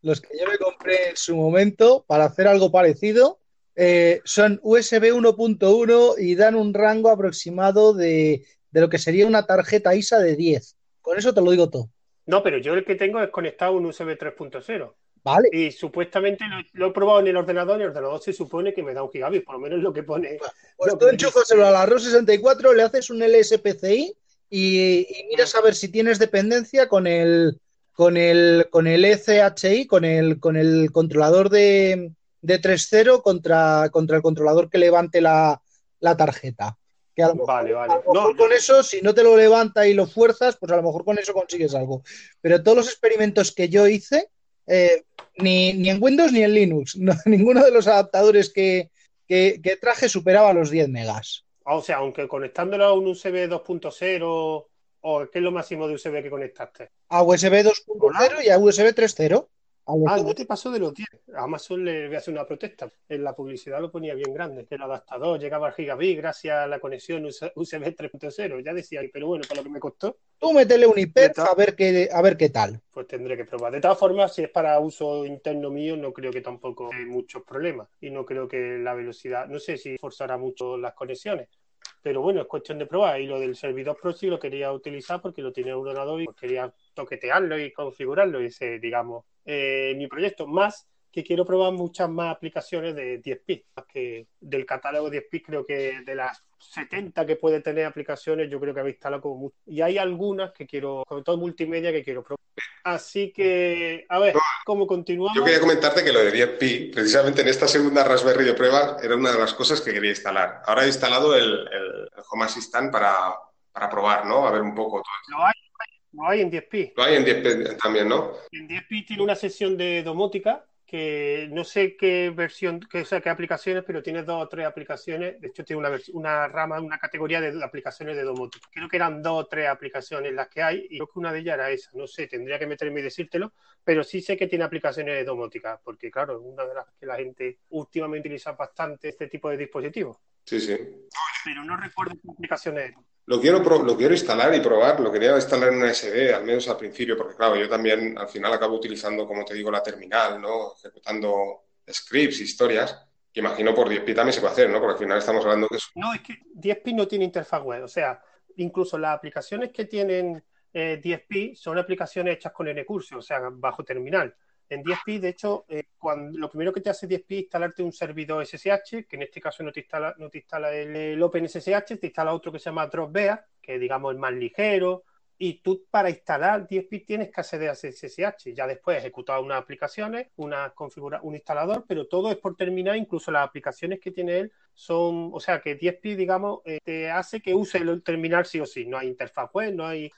los que yo me compré en su momento para hacer algo parecido eh, son USB 1.1 y dan un rango aproximado de, lo que sería una tarjeta ISA de 10. Con eso te lo digo todo. No, pero yo el que tengo es conectado a un USB 3.0. Vale. Y supuestamente lo, he probado en el ordenador y el ordenador se supone que me da un gigabit, por lo menos lo que pone. Pues tú enchúfaselo a la ROS 64, le haces un LSPCI y, y miras a ver si tienes dependencia con el, con el, con el ECHI, con el, con el controlador de, de 3.0 contra, contra el controlador que levante la, tarjeta. Que vale, vale. con eso, si no te lo levanta y lo fuerzas, pues a lo mejor con eso consigues algo. Pero todos los experimentos que yo hice, eh, ni, en Windows ni en Linux, ninguno de los adaptadores que, que, traje superaba los 10 megas. O sea, aunque conectándolo a un USB 2.0 ¿O qué es lo máximo de USB que conectaste? A USB 2.0 y a USB 3.0. Ah, no te pasó de los 10. A Amazon le voy a hacer una protesta. En la publicidad lo ponía bien grande. El adaptador llegaba al gigabit gracias a la conexión USB 3.0. Ya decía, pero bueno, para lo que me costó. Tú métele un IP a ver, qué, a ver qué tal. Pues tendré que probar. De todas formas, si es para uso interno mío, no creo que tampoco hay muchos problemas. Y no creo que la velocidad, no sé si forzará mucho las conexiones. Pero bueno, es cuestión de probar. Y lo del servidor proxy lo quería utilizar porque lo tenía en un ordenador y quería toquetearlo y configurarlo. Y ese, digamos, eh, mi proyecto. Más que quiero probar muchas más aplicaciones de 10p. Que del catálogo 10p creo que de las 70 que puede tener aplicaciones, yo creo que habéis instalado como mucho. Y hay algunas que quiero, sobre todo multimedia, que quiero probar. Así que, a ver, ¿cómo continuamos? Yo quería comentarte que lo de 10pi, precisamente en esta segunda Raspberry de prueba, era una de las cosas que quería instalar. Ahora he instalado el, Home Assistant para, para, probar, ¿no? A ver un poco todo Lo hay, lo hay en 10pi. Lo hay en 10pi también, ¿no? En 10pi tiene una sesión de domótica que no sé qué versión, qué, qué aplicaciones, pero tiene dos o tres aplicaciones. De hecho, tiene una, una rama, una categoría de aplicaciones de domótica. Creo que eran dos o tres aplicaciones las que hay y creo que una de ellas era esa. No sé, tendría que meterme y decírtelo, pero sí sé que tiene aplicaciones de domótica, porque claro, es una de las que la gente últimamente utiliza bastante este tipo de dispositivos. Sí, sí. Pero no recuerdo qué aplicaciones lo quiero, lo quiero instalar y probar, lo quería instalar en una SD, al menos al principio, porque claro, yo también al final acabo utilizando, como te digo, la terminal, ¿no? Ejecutando scripts, historias, que imagino por 10pi también se puede hacer, ¿no? Porque al final estamos hablando que es... No, es que 10pi no tiene interfaz web, o sea, incluso las aplicaciones que tienen 10pi eh, son aplicaciones hechas con NCurse, o sea, bajo terminal. En 10pi, de hecho, eh, cuando, lo primero que te hace 10pi es instalarte un servidor SSH, que en este caso no te instala, no te instala el, OpenSSH, te instala otro que se llama Dropbear, que digamos es más ligero, y tú para instalar 10pi tienes que acceder a SSH. Ya después ejecutar unas aplicaciones, una configura, un instalador, pero todo es por terminar, incluso las aplicaciones que tiene él son, o sea que 10pi, digamos, eh, te hace que use el terminal sí o sí. No hay interfaz web, no hay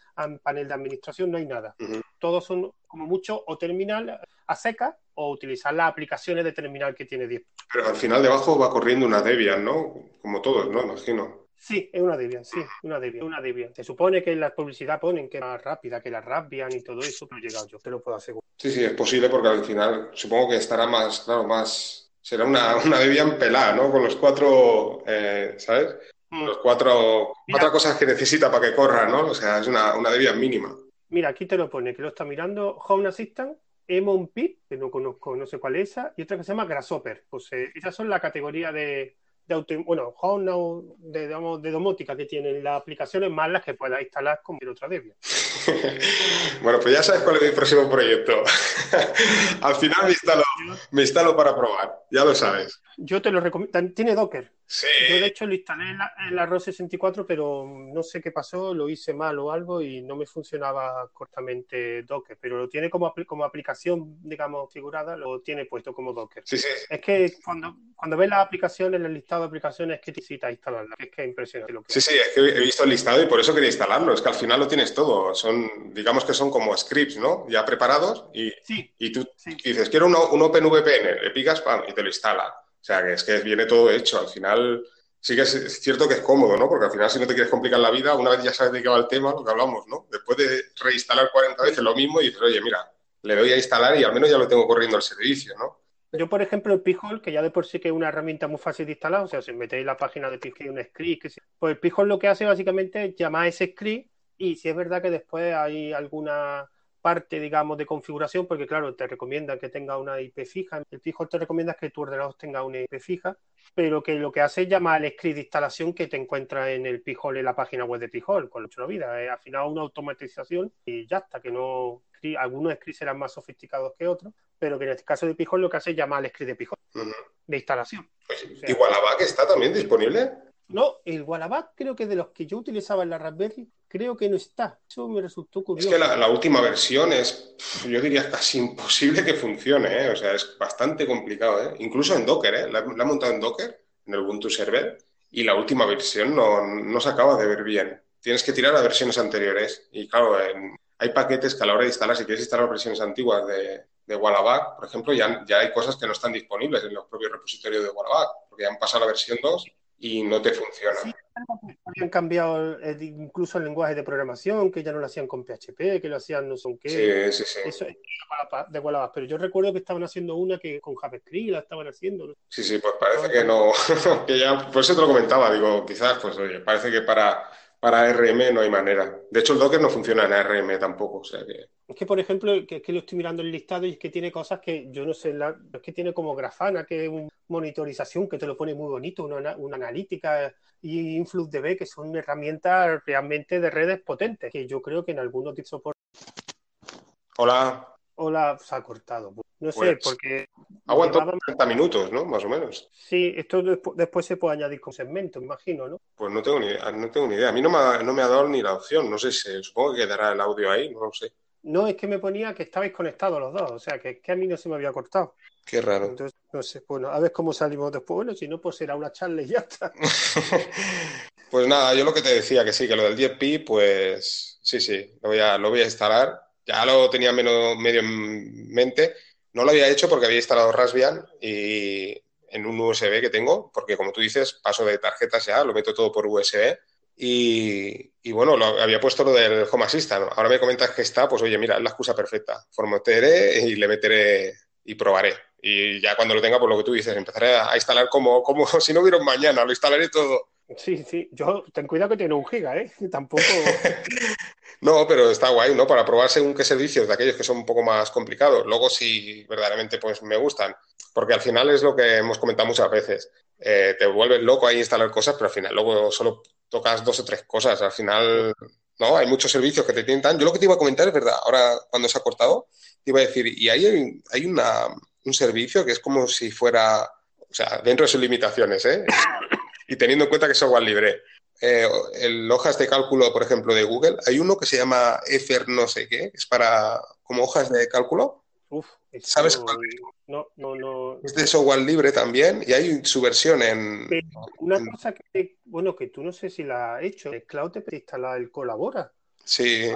panel de administración, no hay nada. Todos son como mucho o terminal a seca o utilizar las aplicaciones de terminal que tiene 10. Pero al final debajo va corriendo una Debian, ¿no? Como todos, ¿no? Imagino. Sí, es una Debian, sí, una Debian, una Debian. Se supone que en la publicidad ponen que es más rápida que la Raspbian y todo eso, pero he llegado yo, te lo puedo asegurar. Sí, sí, es posible porque al final supongo que estará más, claro, más... Será una, una Debian pelada, ¿no? Con los cuatro, eh, ¿sabes? Mm. Los cuatro, Mira. cuatro cosas que necesita para que corra, ¿no? O sea, es una, una Debian mínima. Mira, aquí te lo pone, que lo está mirando Home Assistant, Emon Pit, que no conozco, no sé cuál es esa, y otra que se llama Grasshopper. Pues eh, esas son la categoría de, de auto, bueno, Home Now, de, digamos, de domótica que tienen las aplicaciones más las que puedas instalar con otra Debian. Bueno, pues ya sabes cuál es mi próximo proyecto. Al final me instalo, me instalo para probar, ya lo sabes. Yo te lo recomiendo. Tiene Docker. Sí, Yo, de hecho, lo instalé en la, en la ROS 64, pero no sé qué pasó, lo hice mal o algo y no me funcionaba correctamente Docker. Pero lo tiene como, apli- como aplicación, digamos, figurada, lo tiene puesto como Docker. sí, sí. Es que cuando, cuando ves las aplicaciones, el listado de aplicaciones, es que necesitas instalarlas. Es que es impresionante lo que Sí, sí, es que he visto el listado y por eso quería instalarlo. Es que al final lo tienes todo. Son, digamos que son como scripts, ¿no? Ya preparados y, Sí, y tú sí. dices, quiero un, un OpenVPN, le picas, pam, y te lo instala. O sea, que es que viene todo hecho. Al final sí que es, cierto que es cómodo, ¿no? Porque al final si no te quieres complicar la vida, una vez ya sabes de qué va el tema, lo que hablamos, ¿no? Después de reinstalar 40 veces lo mismo y dices, oye, mira, le doy a instalar y al menos ya lo tengo corriendo el servicio, ¿no? Yo, por ejemplo, el Pijol, que ya de por sí que es una herramienta muy fácil de instalar, o sea, si metéis la página de Pijol un script, que sí. pues el Pijol lo que hace básicamente es llamar a ese script y si es verdad que después hay alguna parte, digamos, de configuración, porque claro, te recomienda que tenga una IP fija, el Pijol te recomienda que tu ordenador tenga una IP fija, pero que lo que hace es llamar al script de instalación que te encuentra en el Pijol, en la página web de Pijol, con la vida. Es al final una automatización y ya está, que no, algunos scripts serán más sofisticados que otros, pero que en este caso de Pijol lo que hace es llamar al script de Pijol, de instalación. Pues, O sea- ¿Y Wallaback está también disponible? No, el Wallaback creo que de los que yo utilizaba en la Raspberry, creo que no está. Eso me resultó Es curioso. que la, la última versión es, yo diría, casi imposible que funcione, ¿eh? O sea, es bastante complicado, ¿eh? Incluso en Docker, ¿eh? La, la he montado en Docker, en el Ubuntu Server, y la última versión no, no se acaba de ver bien. Tienes que tirar a versiones anteriores. Y claro, en- hay paquetes que a la hora de instalar, si quieres instalar versiones antiguas de, de Wallaback, por ejemplo, ya, ya hay cosas que no están disponibles en los propios repositorios de Wallaback, porque ya han pasado a la versión 2 y no te funciona. Sí, habían cambiado eh, incluso el lenguaje de programación, que ya no lo hacían con PHP, que lo hacían no sé con qué. Sí, sí, sí. Eso es de Wallaback. Pero yo recuerdo que estaban haciendo una que con JavaScript la estaban haciendo. ¿no? Sí, sí, pues parece que no, que ya, por eso te lo comentaba, digo, quizás, pues oye, parece que para, para RM no hay manera. De hecho, el Docker no funciona en ARM tampoco, o sea que... Es que, por ejemplo, que, que lo estoy mirando el listado y es que tiene cosas que yo no sé, la- es que tiene como Grafana, que es una monitorización que te lo pone muy bonito, una, ana- una analítica y InfluxDB, que son herramientas realmente de redes potentes, que yo creo que en algunos soporte Hola, o la se ha cortado. No sé, Pues, porque aguantó llevaba- 30 minutos, ¿no? Más o menos. sí, esto despu- después se puede añadir con segmento, me imagino, ¿no? Pues no tengo ni, no tengo ni idea. A mí no me ha, no me ha dado ni la opción. No sé si, supongo que quedará el audio ahí, no lo sé. No, es que me ponía que estabais conectados los dos, o sea, que, que a mí no se me había cortado. Qué raro. Entonces, no sé, bueno, a ver cómo salimos después. Bueno, si no, pues será una charla y ya está. Pues nada, yo lo que te decía, que sí, que lo del 10pi, pues sí, sí, lo voy a, lo voy a instalar. Ya lo tenía medio en mente. No lo había hecho porque había instalado Raspbian y en un USB que tengo, porque como tú dices, paso de tarjetas ya, lo meto todo por USB. Y, bueno, lo, había puesto lo del Home Assistant. Ahora me comentas que está, pues oye, mira, es la excusa perfecta. Formatearé y le meteré y probaré. Y ya cuando lo tenga, pues lo que tú dices, empezaré a instalar como, como si no hubiera un mañana, lo instalaré todo. Sí, sí, yo ten cuidado que tiene un giga, ¿eh? Tampoco. No, pero está guay, ¿no? Para probar según qué servicios de aquellos que son un poco más complicados. Luego, si verdaderamente pues me gustan, porque al final es lo que hemos comentado muchas veces. Eh, te vuelves loco ahí a instalar cosas, pero al final luego solo tocas dos o tres cosas. Al final, no, hay muchos servicios que te tientan. Yo lo que te iba a comentar es verdad. Ahora, cuando se ha cortado, te iba a decir, y ahí hay, hay una, un servicio que es como si fuera, o sea, dentro de sus limitaciones, ¿eh? y teniendo en cuenta que es software libre. Eh, el hojas de cálculo, por ejemplo, de Google, hay uno que se llama Efer no sé qué, es para como hojas de cálculo. Uf, ¿Sabes cuál No, no, no. Es de software libre también y hay su versión en... Pero una en- cosa que, bueno, que tú no sé si la has hecho, el cloud te instala el Colabora. Sí,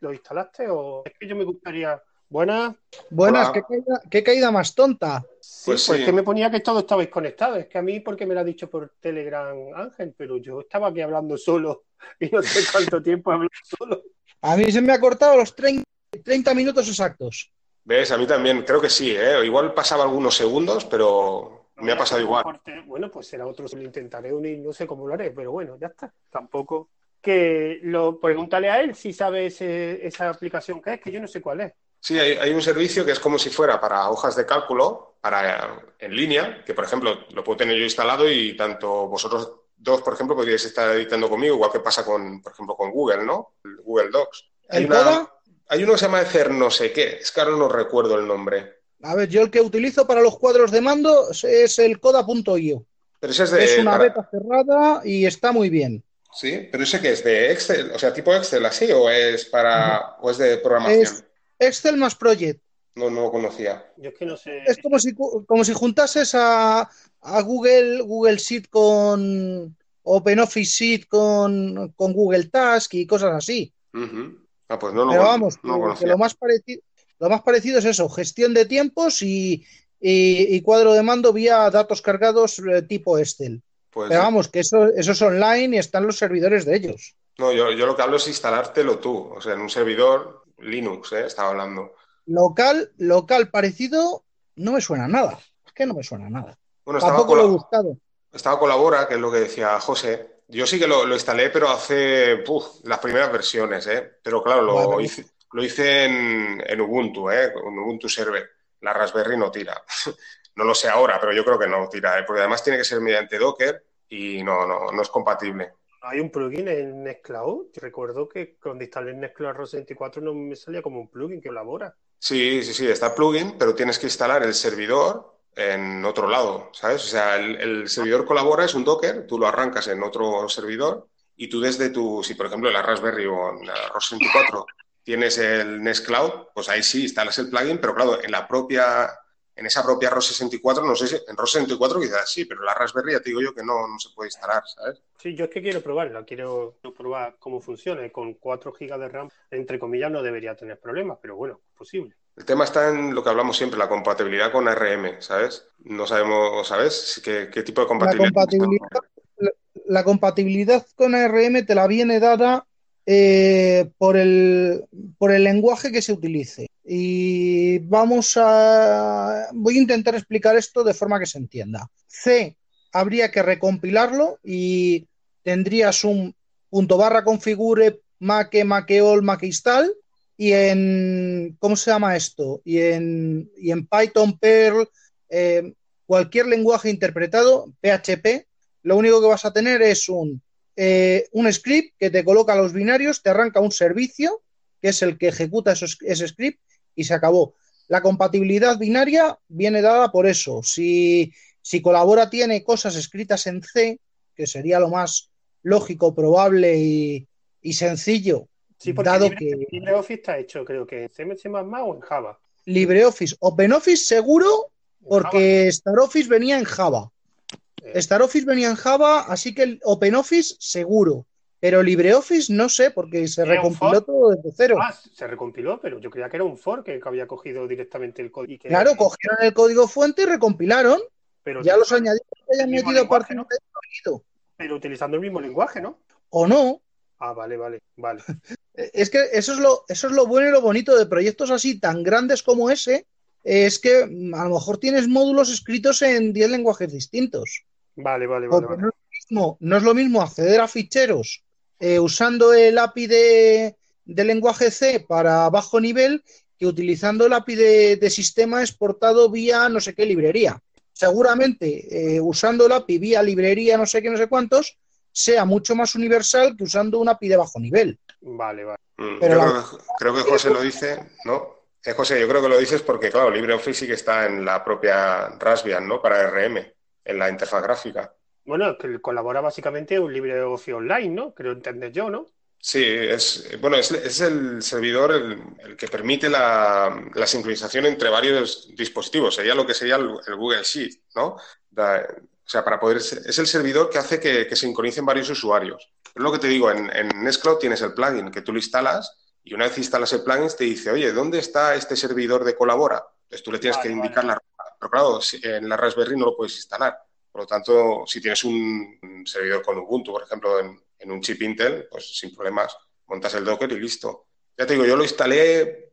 ¿Lo instalaste o es que yo me gustaría Buenas. Buenas, qué caída, qué caída, más tonta. Sí, pues, pues que me ponía que todos estabais conectados. Es que a mí, porque me lo ha dicho por Telegram Ángel, pero yo estaba aquí hablando solo y no sé cuánto tiempo hablado solo. A mí se me ha cortado los 30, 30 minutos exactos. ¿Ves? A mí también, creo que sí, ¿eh? Igual pasaba algunos segundos, pero me ha pasado igual. Bueno, pues será otro, lo intentaré unir, no sé cómo lo haré, pero bueno, ya está. Tampoco. Que lo pregúntale a él si sabe esa aplicación que es, que yo no sé cuál es. Sí, hay, un servicio que es como si fuera para hojas de cálculo, para en línea, que por ejemplo lo puedo tener yo instalado y tanto vosotros dos, por ejemplo, podríais estar editando conmigo, igual que pasa con, por ejemplo, con Google, ¿no? Google Docs. Hay, hay uno que se llama Ecer no sé qué, es que ahora no recuerdo el nombre. A ver, yo el que utilizo para los cuadros de mando es el coda.io. Pero ese es, de, es una beta cerrada y está muy bien. Sí, pero ese que es de Excel, o sea, tipo Excel así, o es para, o es de programación. Excel más Project. No, no lo conocía. Yo es que no sé. Es como si, como si juntases a, Google, Google Sheet con OpenOffice Sheet con, con Google Task y cosas así. Ah, pues no lo, Pero vamos, lo, más parecido, lo más parecido es eso, gestión de tiempos y, y, cuadro de mando vía datos cargados eh, tipo Excel. Pues Pero vamos, que eso, eso es online y están los servidores de ellos. No, yo, yo lo que hablo es instalártelo tú, o sea, en un servidor Linux, ¿eh? estaba hablando. Local, local parecido, no me suena nada. Es que no me suena nada. Bueno, Tampoco lo he buscado. Estaba Colabora, que es lo que decía José. Yo sí que lo, instalé, pero hace las primeras versiones, ¿eh? Pero claro, lo hice, lo hice en, Ubuntu, ¿eh? En Ubuntu Server. La Raspberry no tira. no lo sé ahora, pero yo creo que no tira, ¿eh? porque además tiene que ser mediante Docker y no, no, no es compatible hay un plugin en Nextcloud. Recuerdo que cuando instalé Nextcloud ROS 24 no me salía como un plugin que colabora. Sí, sí, sí, está plugin, pero tienes que instalar el servidor en otro lado, ¿sabes? O sea, el, servidor colabora, es un Docker, tú lo arrancas en otro servidor y tú desde tu, si por ejemplo en la Raspberry o en la ROS 24 tienes el Nextcloud, pues ahí sí instalas el plugin, pero claro, en la propia en esa propia ROS 64, no sé si en ROS 64 quizás sí, pero la Raspberry ya te digo yo que no, no se puede instalar, ¿sabes? Sí, yo es que quiero probarla, quiero probar cómo funciona. Con 4 GB de RAM, entre comillas, no debería tener problemas, pero bueno, posible. El tema está en lo que hablamos siempre, la compatibilidad con RM, ¿sabes? No sabemos, ¿sabes? ¿Qué, tipo de compatibilidad? La compatibilidad, la, compatibilidad con ARM te la viene dada eh, por, el, por el lenguaje que se utilice. Y vamos a. Voy a intentar explicar esto de forma que se entienda. C habría que recompilarlo y tendrías un punto barra configure make, makeol, install y en. ¿Cómo se llama esto? Y en, y en Python, Perl, eh, cualquier lenguaje interpretado, PHP, lo único que vas a tener es un, eh, un script que te coloca los binarios, te arranca un servicio, que es el que ejecuta ese script, y se acabó. La compatibilidad binaria viene dada por eso. Si, si Colabora tiene cosas escritas en C, que sería lo más lógico, probable y, sencillo, sí, dado que LibreOffice está hecho, creo que en C++ o en Java. LibreOffice, OpenOffice seguro, porque StarOffice venía en Java. Eh. StarOffice venía en Java, así que el OpenOffice seguro. Pero LibreOffice no sé, porque se recompiló todo desde cero. Ah, se recompiló, pero yo creía que era un fork que había cogido directamente el código. Claro, cogieron el código fuente y recompilaron. Pero ya los añadieron que hayan metido parte ¿no? Pero utilizando el mismo lenguaje, ¿no? O no. Ah, vale, vale, vale. es que eso es lo, eso es lo bueno y lo bonito de proyectos así tan grandes como ese, es que mm, a lo mejor tienes módulos escritos en 10 lenguajes distintos. Vale, vale, vale. no es lo mismo acceder a ficheros eh, usando el API de, lenguaje C para bajo nivel que utilizando el API de, sistema exportado vía no sé qué librería. Seguramente eh, usando el API vía librería no sé qué, no sé cuántos, sea mucho más universal que usando un API de bajo nivel. Vale, vale. Mm, Pero creo, que José lo dice, ¿no? Eh, José, yo creo que lo dices porque, claro, LibreOffice sí que está en la propia Raspbian, ¿no? Para RM, en la interfaz gráfica. Bueno, que colabora básicamente un LibreOffice online, ¿no? Creo entender yo, ¿no? Sí, es, bueno, es, el servidor el, que permite la, sincronización entre varios dispositivos. Sería lo que sería el, Google Sheet, ¿no? o sea, para poder. Es el servidor que hace que, que sincronicen varios usuarios. Es lo que te digo, en, en Nextcloud tienes el plugin que tú lo instalas Y una vez instalas el plugin, te dice, oye, ¿dónde está este servidor de Colabora? Entonces tú le tienes que indicar la ruta. Pero claro, en la Raspberry no lo puedes instalar. Por lo tanto, si tienes un servidor con Ubuntu, por ejemplo, en, un chip Intel, pues sin problemas, montas el Docker y listo. Ya te digo, yo lo instalé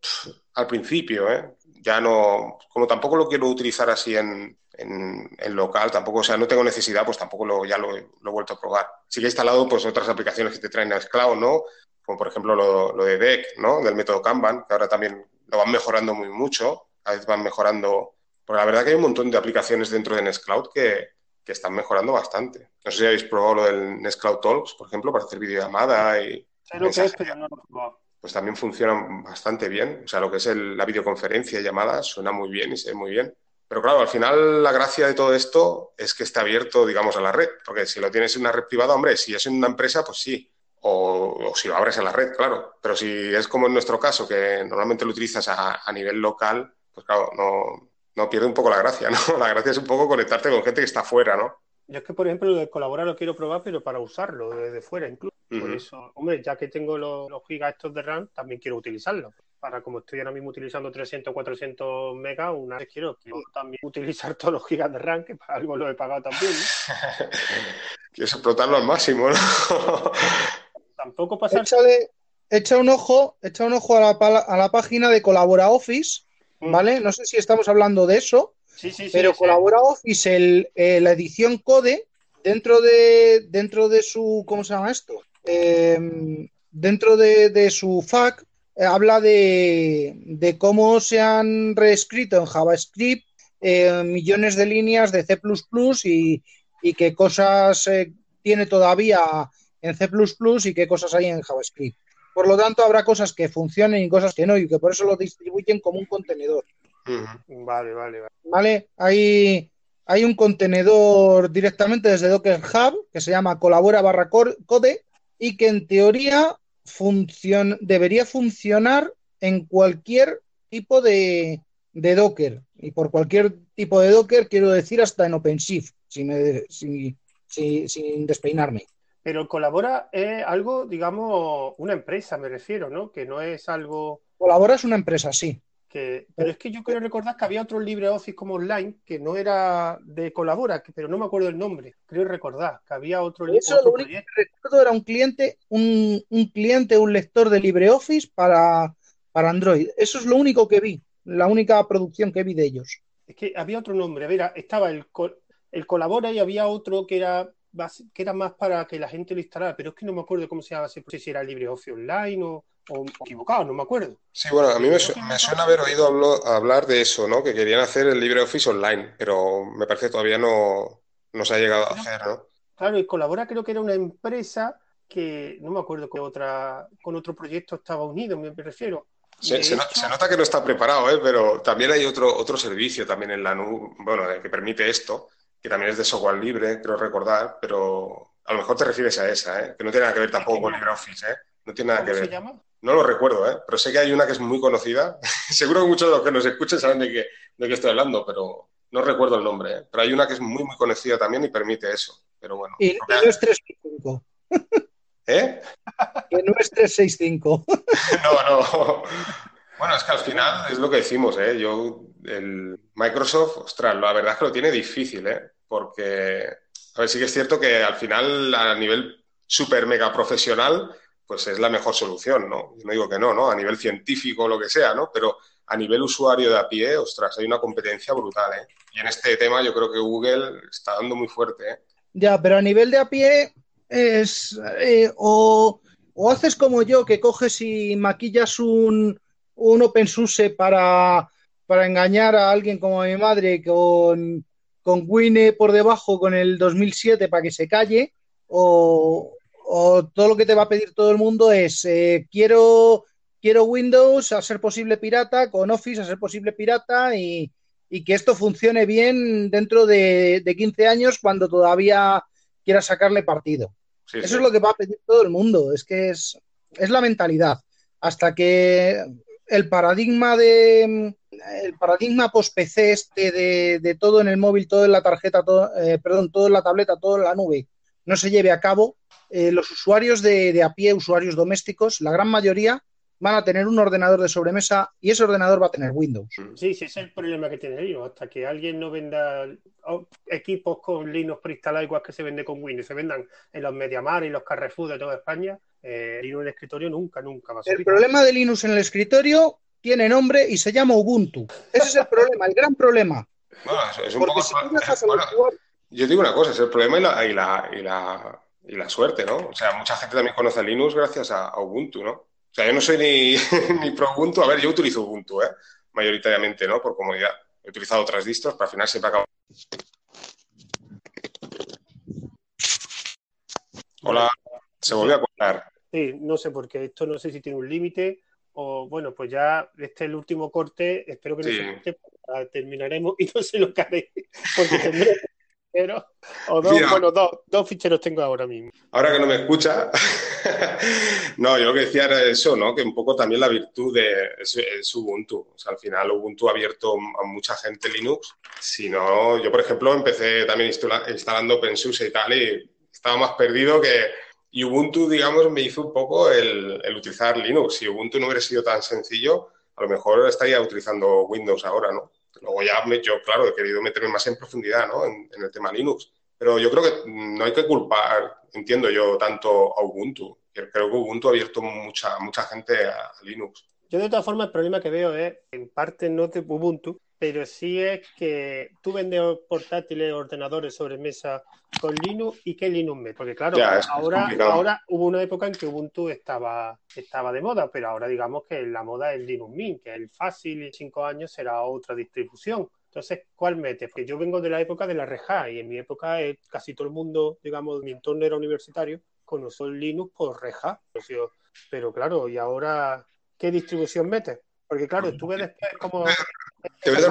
al principio, ¿eh? Ya no, como tampoco lo quiero utilizar así en, en, local, tampoco, o sea, no tengo necesidad, pues tampoco lo, ya lo, he vuelto a probar. Sí que he instalado pues otras aplicaciones que te traen a Cloud, ¿no? Como por ejemplo lo, lo de Deck, ¿no? Del método Kanban, que ahora también lo van mejorando muy mucho, a veces van mejorando, porque la verdad que hay un montón de aplicaciones dentro de Nextcloud que, que están mejorando bastante. No sé si habéis probado lo del Nextcloud Talks, por ejemplo, para hacer videollamada y... Sé que es, pero no lo Pues también funciona bastante bien. O sea, lo que es la videoconferencia y llamadas suena muy bien y se ve muy bien. Pero claro, al final la gracia de todo esto es que está abierto, digamos, a la red. Porque si lo tienes en una red privada, hombre, si es en una empresa, pues sí. O, si lo abres en la red, claro. Pero si es como en nuestro caso, que normalmente lo utilizas a, nivel local, pues claro, no, no, pierde un poco la gracia, ¿no? La gracia es un poco conectarte con gente que está fuera, ¿no? Yo es que, por ejemplo, lo de colaborar lo quiero probar, pero para usarlo desde fuera incluso. Por eso, hombre, ya que tengo los, los gigas estos de RAM, también quiero utilizarlos para como estoy ahora mismo utilizando 300, 400 megas, una vez quiero, también utilizar todos los gigas de RAM, que para algo lo he pagado también. Quieres explotarlo al máximo, ¿no? Tampoco pasa. echa un ojo, echa un ojo a la, a la página de Colabora Office. ¿Vale? No sé si estamos hablando de eso, sí, sí, pero Colabora Office, el, eh, la edición Code, dentro de, dentro de su, ¿cómo se llama esto? Em, dentro de, de, su FAQ eh, habla de, cómo se han reescrito en JavaScript eh, millones de líneas de C y, y qué cosas eh, tiene todavía en C y qué cosas hay en JavaScript. Por lo tanto, habrá cosas que funcionen y cosas que no, y que por eso lo distribuyen como un contenedor. Vale, vale, vale. Vale, hay, hay un contenedor directamente desde Docker Hub que se llama colabora barra code y que en teoría debería funcionar en cualquier tipo de, Docker. Y por cualquier tipo de Docker quiero decir hasta en OpenShift, sin, sin despeinarme. Pero Colabora es algo, digamos, una empresa, me refiero, ¿no? Que no es algo. Colabora es una empresa, sí pero es que yo quiero recordar que había otro LibreOffice como online que no era de Colabora, pero no me acuerdo el nombre. Creo recordar que había otro, Eso lo único que recuerdo era un cliente, un, cliente, un lector de LibreOffice para, para Android. Eso es lo único que vi, la única producción que vi de ellos. Es que había otro nombre, a ver, estaba el, el Colabora y había otro que era que era más para que la gente lo instalara, pero es que no me acuerdo cómo se llama, si era LibreOffice Online o, o equivocado, no me acuerdo. Sí, bueno, a mí me, suena haber oído hablar de eso, ¿no? Que querían hacer el LibreOffice online, pero me parece que todavía no, no se ha llegado a hacer, ¿no? Claro, y Colabora creo que era una empresa que no me acuerdo con otra con otro proyecto estaba unido, me refiero. Se, nota que no está preparado, ¿eh? pero también hay otro, otro servicio también en la nube, bueno, que permite esto, que también es de software libre, creo recordar, pero a lo mejor te refieres a esa, ¿eh? que no tiene nada que ver tampoco con LibreOffice, ¿eh? No tiene nada que ver. se llama? No lo recuerdo, ¿eh? pero sé que hay una que es muy conocida. Seguro que muchos de los que nos escuchen saben de qué, de qué estoy hablando, pero no recuerdo el nombre. ¿eh? Pero hay una que es muy, muy conocida también y permite eso. Pero bueno. Y, no es 365. ¿Eh? Que no es 365. no, no. Bueno, es que al final es lo que decimos, ¿eh? Yo, el Microsoft, ostras, la verdad es que lo tiene difícil, ¿eh? Porque, a ver, sí que es cierto que al final, a nivel super mega profesional, pues es la mejor solución, ¿no? Yo no digo que no, ¿no? A nivel científico o lo que sea, ¿no? Pero a nivel usuario de a pie, ostras, hay una competencia brutal, ¿eh? Y en este tema yo creo que Google está dando muy fuerte, ¿eh? Ya, pero a nivel de a pie es eh, o, haces como yo, que coges y maquillas un, un OpenSUSE para, para engañar a alguien como mi madre con, con Wine por debajo con el 2007 para que se calle, o, o todo lo que te va a pedir todo el mundo es eh, quiero, quiero Windows a ser posible pirata, con Office a ser posible pirata y, que esto funcione bien dentro de, 15 años cuando todavía quieras sacarle partido. Eso es lo que va a pedir todo el mundo, es que es, es la mentalidad. Hasta que el paradigma de el paradigma post PC este de, todo en el móvil, todo en la tarjeta, todo, eh, perdón, todo en la tableta, todo en la nube, no se lleve a cabo, eh, los usuarios de, a pie, usuarios domésticos, la gran mayoría van a tener un ordenador de sobremesa y ese ordenador va a tener Windows. Sí, sí, ese es el problema que tiene Linux. Hasta que alguien no venda equipos con Linux preinstalados igual que se vende con Windows, se vendan en los MediaMar y los Carrefour de toda España, eh, Linux en el escritorio nunca, nunca va a ser. El problema de Linux en el escritorio tiene nombre y se llama Ubuntu. Ese es el problema, el gran problema. Bueno, es un poco... yo digo una cosa, es el problema y la, y la, y la, suerte, ¿no? O sea, mucha gente también conoce Linux gracias a Ubuntu, ¿no? O sea, yo no soy ni, ni pro Ubuntu. A ver, yo utilizo Ubuntu, ¿eh? Mayoritariamente, ¿no? Por comodidad. He utilizado otras distros, pero al final siempre acabo. Hola, se volvió a cortar. Sí, no sé por qué. Esto no sé si tiene un límite o, bueno, pues ya este es el último corte. Espero que no se corte. Terminaremos y no se lo cae. Porque tendré pero, o dos, bueno, dos, dos, ficheros tengo ahora mismo. Ahora que no me escucha, no, yo lo que decía era eso, ¿no? Que un poco también la virtud de es, Ubuntu. O sea, al final Ubuntu ha abierto a mucha gente Linux. Si no, yo por ejemplo empecé también instalando OpenSUSE y tal y estaba más perdido que... Y Ubuntu, digamos, me hizo un poco el, el utilizar Linux. Si Ubuntu no hubiera sido tan sencillo, a lo mejor estaría utilizando Windows ahora, ¿no? Luego ya me, yo, claro, he querido meterme más en profundidad ¿no? en, el tema Linux. Pero yo creo que no hay que culpar, entiendo yo, tanto a Ubuntu. Creo que Ubuntu ha abierto mucha, mucha gente a, Linux. Yo de todas formas el problema que veo es, en parte no de Ubuntu, pero sí es que tú vendes portátiles, ordenadores sobre mesa con Linux y qué Linux metes. Porque claro, ahora, ahora hubo una época en que Ubuntu estaba, estaba de moda, pero ahora digamos que la moda es Linux Mint, que el fácil y cinco años será otra distribución. Entonces, ¿cuál metes? Porque yo vengo de la época de la Reja y en mi época eh, casi todo el mundo, digamos, mi entorno era universitario, conoció el Linux por Reja. Pero claro, ¿y ahora qué distribución metes? Porque claro, estuve después como te voy, a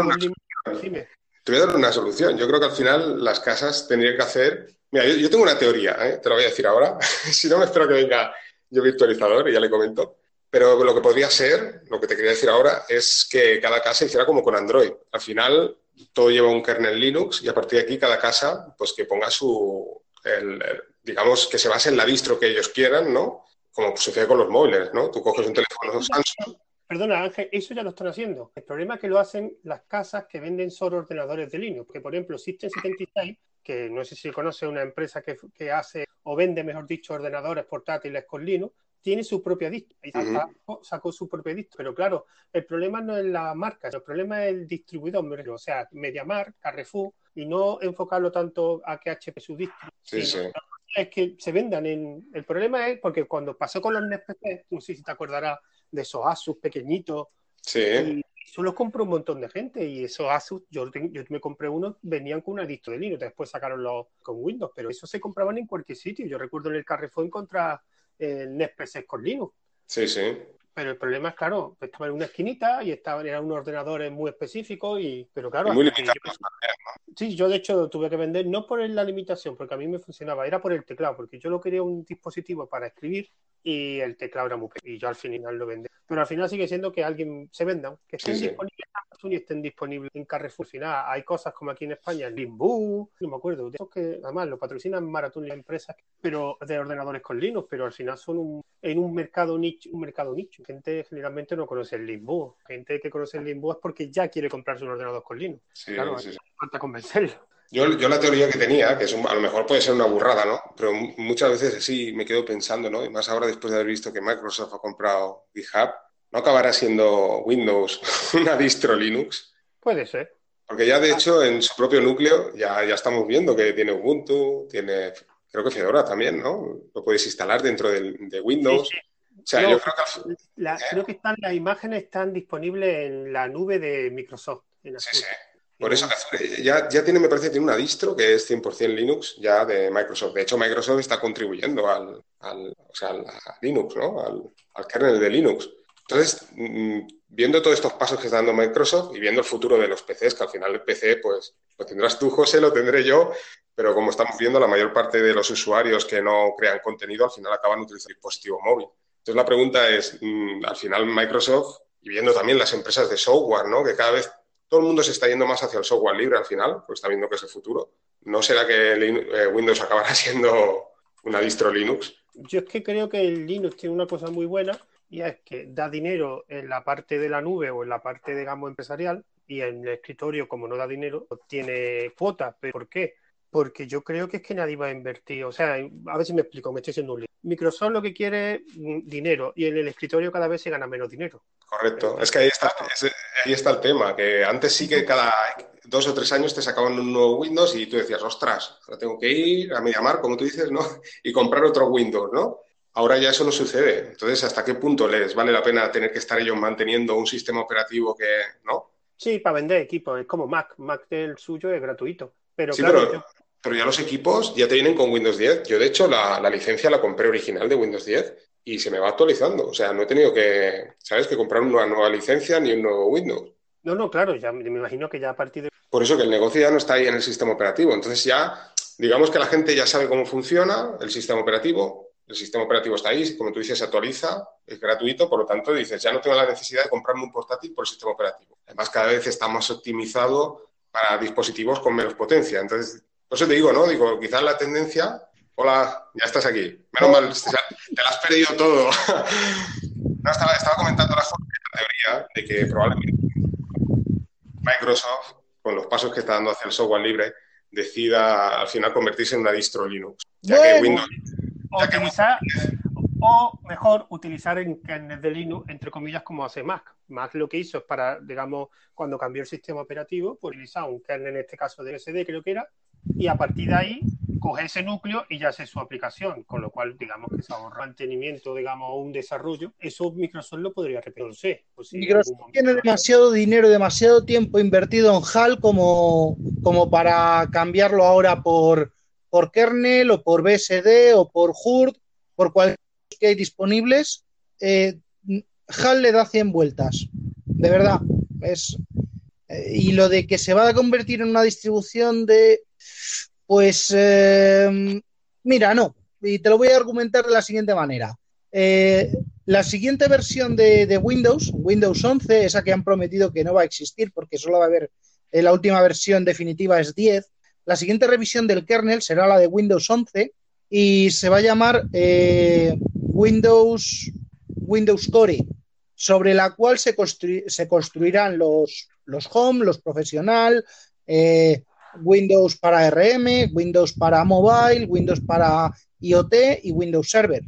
dar una, solución. Yo creo que al final las casas tendrían que hacer. Mira, yo, tengo una teoría, ¿eh? te lo voy a decir ahora. si no, me espero que venga yo virtualizador y ya le comento. Pero lo que podría ser, lo que te quería decir ahora, es que cada casa hiciera como con Android. Al final, todo lleva un kernel Linux y a partir de aquí cada casa, pues que ponga su, digamos, que se base en la distro que ellos quieran, ¿no? Como sucede con los móviles, ¿no? Tú coges un teléfono Samsung Perdona, Ángel, eso ya lo están haciendo. El problema es que lo hacen las casas que venden solo ordenadores de Linux. Que, por ejemplo, System76, que no sé si conoce una empresa que, hace o vende, mejor dicho, ordenadores portátiles con Linux, tiene su propia distro. Y sacó, su propia distro. Pero claro, el problema no es la marca, el problema es el distribuidor. O sea, MediaMark, Carrefour, y no enfocarlo tanto a que HP su distro. Sí, sí. Es que se vendan en. El problema es porque cuando pasó con los NPC, no sé si te acordarás de esos Asus pequeñitos. Sí. Y eso los compró un montón de gente y esos Asus, yo, yo me compré uno, venían con una distro de Linux, después sacaron los con Windows, pero eso se compraban en cualquier sitio. Yo recuerdo en el Carrefour encontrar el NetPC con Linux. Sí, sí. Pero el problema es, claro, estaba en una esquinita y estaban, eran unos ordenadores muy específicos, y, pero claro. muy Sí, yo de hecho tuve que vender, no por la limitación, porque a mí me funcionaba, era por el teclado, porque yo lo quería un dispositivo para escribir y el teclado era muy pequeño y yo al final lo vendí. Pero al final sigue siendo que alguien se venda, que estén disponibles en Amazon y estén disponibles en Carrefour. Al final hay cosas como aquí en España, Limbu, no me acuerdo, de que además lo patrocinan Maratón y empresas pero de ordenadores con Linux, pero al final son un, en un mercado nicho, un mercado nicho. Gente generalmente no conoce el Limbu. Gente que conoce el Limbu es porque ya quiere comprarse un ordenador con Linux. Sí, claro, sí, falta convencerlo. Yo, yo, la teoría que tenía, que es a lo mejor puede ser una burrada, ¿no? Pero muchas veces sí me quedo pensando, ¿no? Y más ahora después de haber visto que Microsoft ha comprado GitHub, ¿no acabará siendo Windows una distro Linux? Puede ser. Porque ya de hecho en su propio núcleo ya, ya estamos viendo que tiene Ubuntu, tiene creo que Fedora también, ¿no? Lo puedes instalar dentro de, Windows. O sea, yo creo que... La, ¿Eh? Creo que están, las imágenes están disponibles en la nube de Microsoft. sí, sí. Por eso ya, ya tiene, me parece, tiene una distro que es 100% Linux ya de Microsoft. De hecho, Microsoft está contribuyendo al, al o sea, a Linux, ¿no? Al, al, kernel de Linux. Entonces, mm, viendo todos estos pasos que está dando Microsoft y viendo el futuro de los PCs, que al final el PC, pues lo tendrás tú, José, lo tendré yo, pero como estamos viendo, la mayor parte de los usuarios que no crean contenido al final acaban utilizando dispositivo móvil. Entonces, la pregunta es, mm, al final Microsoft, y viendo también las empresas de software, ¿no? Que cada vez todo el mundo se está yendo más hacia el software libre al final, pues está viendo que es el futuro. ¿No será que eh, Windows acabará siendo una distro Linux? Yo es que creo que el Linux tiene una cosa muy buena, y es que da dinero en la parte de la nube o en la parte, digamos, empresarial y en el escritorio, como no da dinero, tiene cuotas. ¿Pero por qué? Porque yo creo que es que nadie va a invertir. O sea, a ver si me explico, me estoy haciendo un lío. Microsoft lo que quiere es dinero y en el escritorio cada vez se gana menos dinero. Correcto. Es que ahí está, ahí está el tema, que antes sí que cada dos o tres años te sacaban un nuevo Windows y tú decías, ostras, ahora tengo que ir a MediaMarkt, como tú dices, ¿no? Y comprar otro Windows, ¿no? Ahora ya eso no sucede. Entonces, ¿hasta qué punto les vale la pena tener que estar ellos manteniendo un sistema operativo que, ¿no? Sí, para vender equipos, es como Mac. Mac del suyo es gratuito. Pero Sí, claro, pero, yo- pero ya los equipos ya te vienen con Windows 10. Yo, de hecho, la, la licencia la compré original de Windows 10 y se me va actualizando. O sea, no he tenido que, ¿sabes?, que comprar una nueva licencia ni un nuevo Windows. no, no, claro, ya me me imagino que ya a partir de Por eso que el negocio ya no está ahí en el sistema operativo. Entonces ya, digamos que la gente ya sabe cómo funciona el sistema operativo. El sistema operativo está ahí, como tú dices, se actualiza, es gratuito, por lo tanto dices, ya no tengo la necesidad de comprarme un portátil por el sistema operativo. Además, cada vez está más optimizado para dispositivos con menos potencia. Entonces, por eso te digo, ¿no? Digo, quizás la tendencia... Hola, ya estás aquí. Menos mal, te lo has perdido todo. No, estaba, estaba comentando la, teoría de que probablemente Microsoft, con los pasos que está dando hacia el software libre, decida al final convertirse en una distro Linux. Ya que. Windows, o Ya que- utilizar, o mejor, utilizar en kernel de Linux, entre comillas, como hace Mac. Mac lo que hizo es para, digamos, cuando cambió el sistema operativo, pues utilizar un kernel, en este caso de SD, creo que era, y a partir de ahí coge ese núcleo y ya hace su aplicación, con lo cual, digamos, que se ahorra mantenimiento, digamos, un desarrollo. Eso Microsoft lo podría repetir, no lo sé. Pues Microsoft tiene demasiado dinero, demasiado tiempo invertido en HAL como, como para cambiarlo ahora por, por kernel o por BSD o por HURD, por cualquier que hay disponibles. Eh, HAL le da 100 vueltas, de verdad. Es, eh, y lo de que se va a convertir en una distribución de, pues, eh, mira, no. Y te lo voy a argumentar de la siguiente manera. Eh, la siguiente versión de, de Windows, Windows 11, esa que han prometido que no va a existir porque solo va a haber la última versión definitiva es 10. La siguiente revisión del kernel será la de Windows 11 y se va a llamar eh, Windows, Windows Core, sobre la cual se, se construirán los, los Home, los Profesional, eh, Windows para RM, Windows para Mobile, Windows para IoT y Windows Server.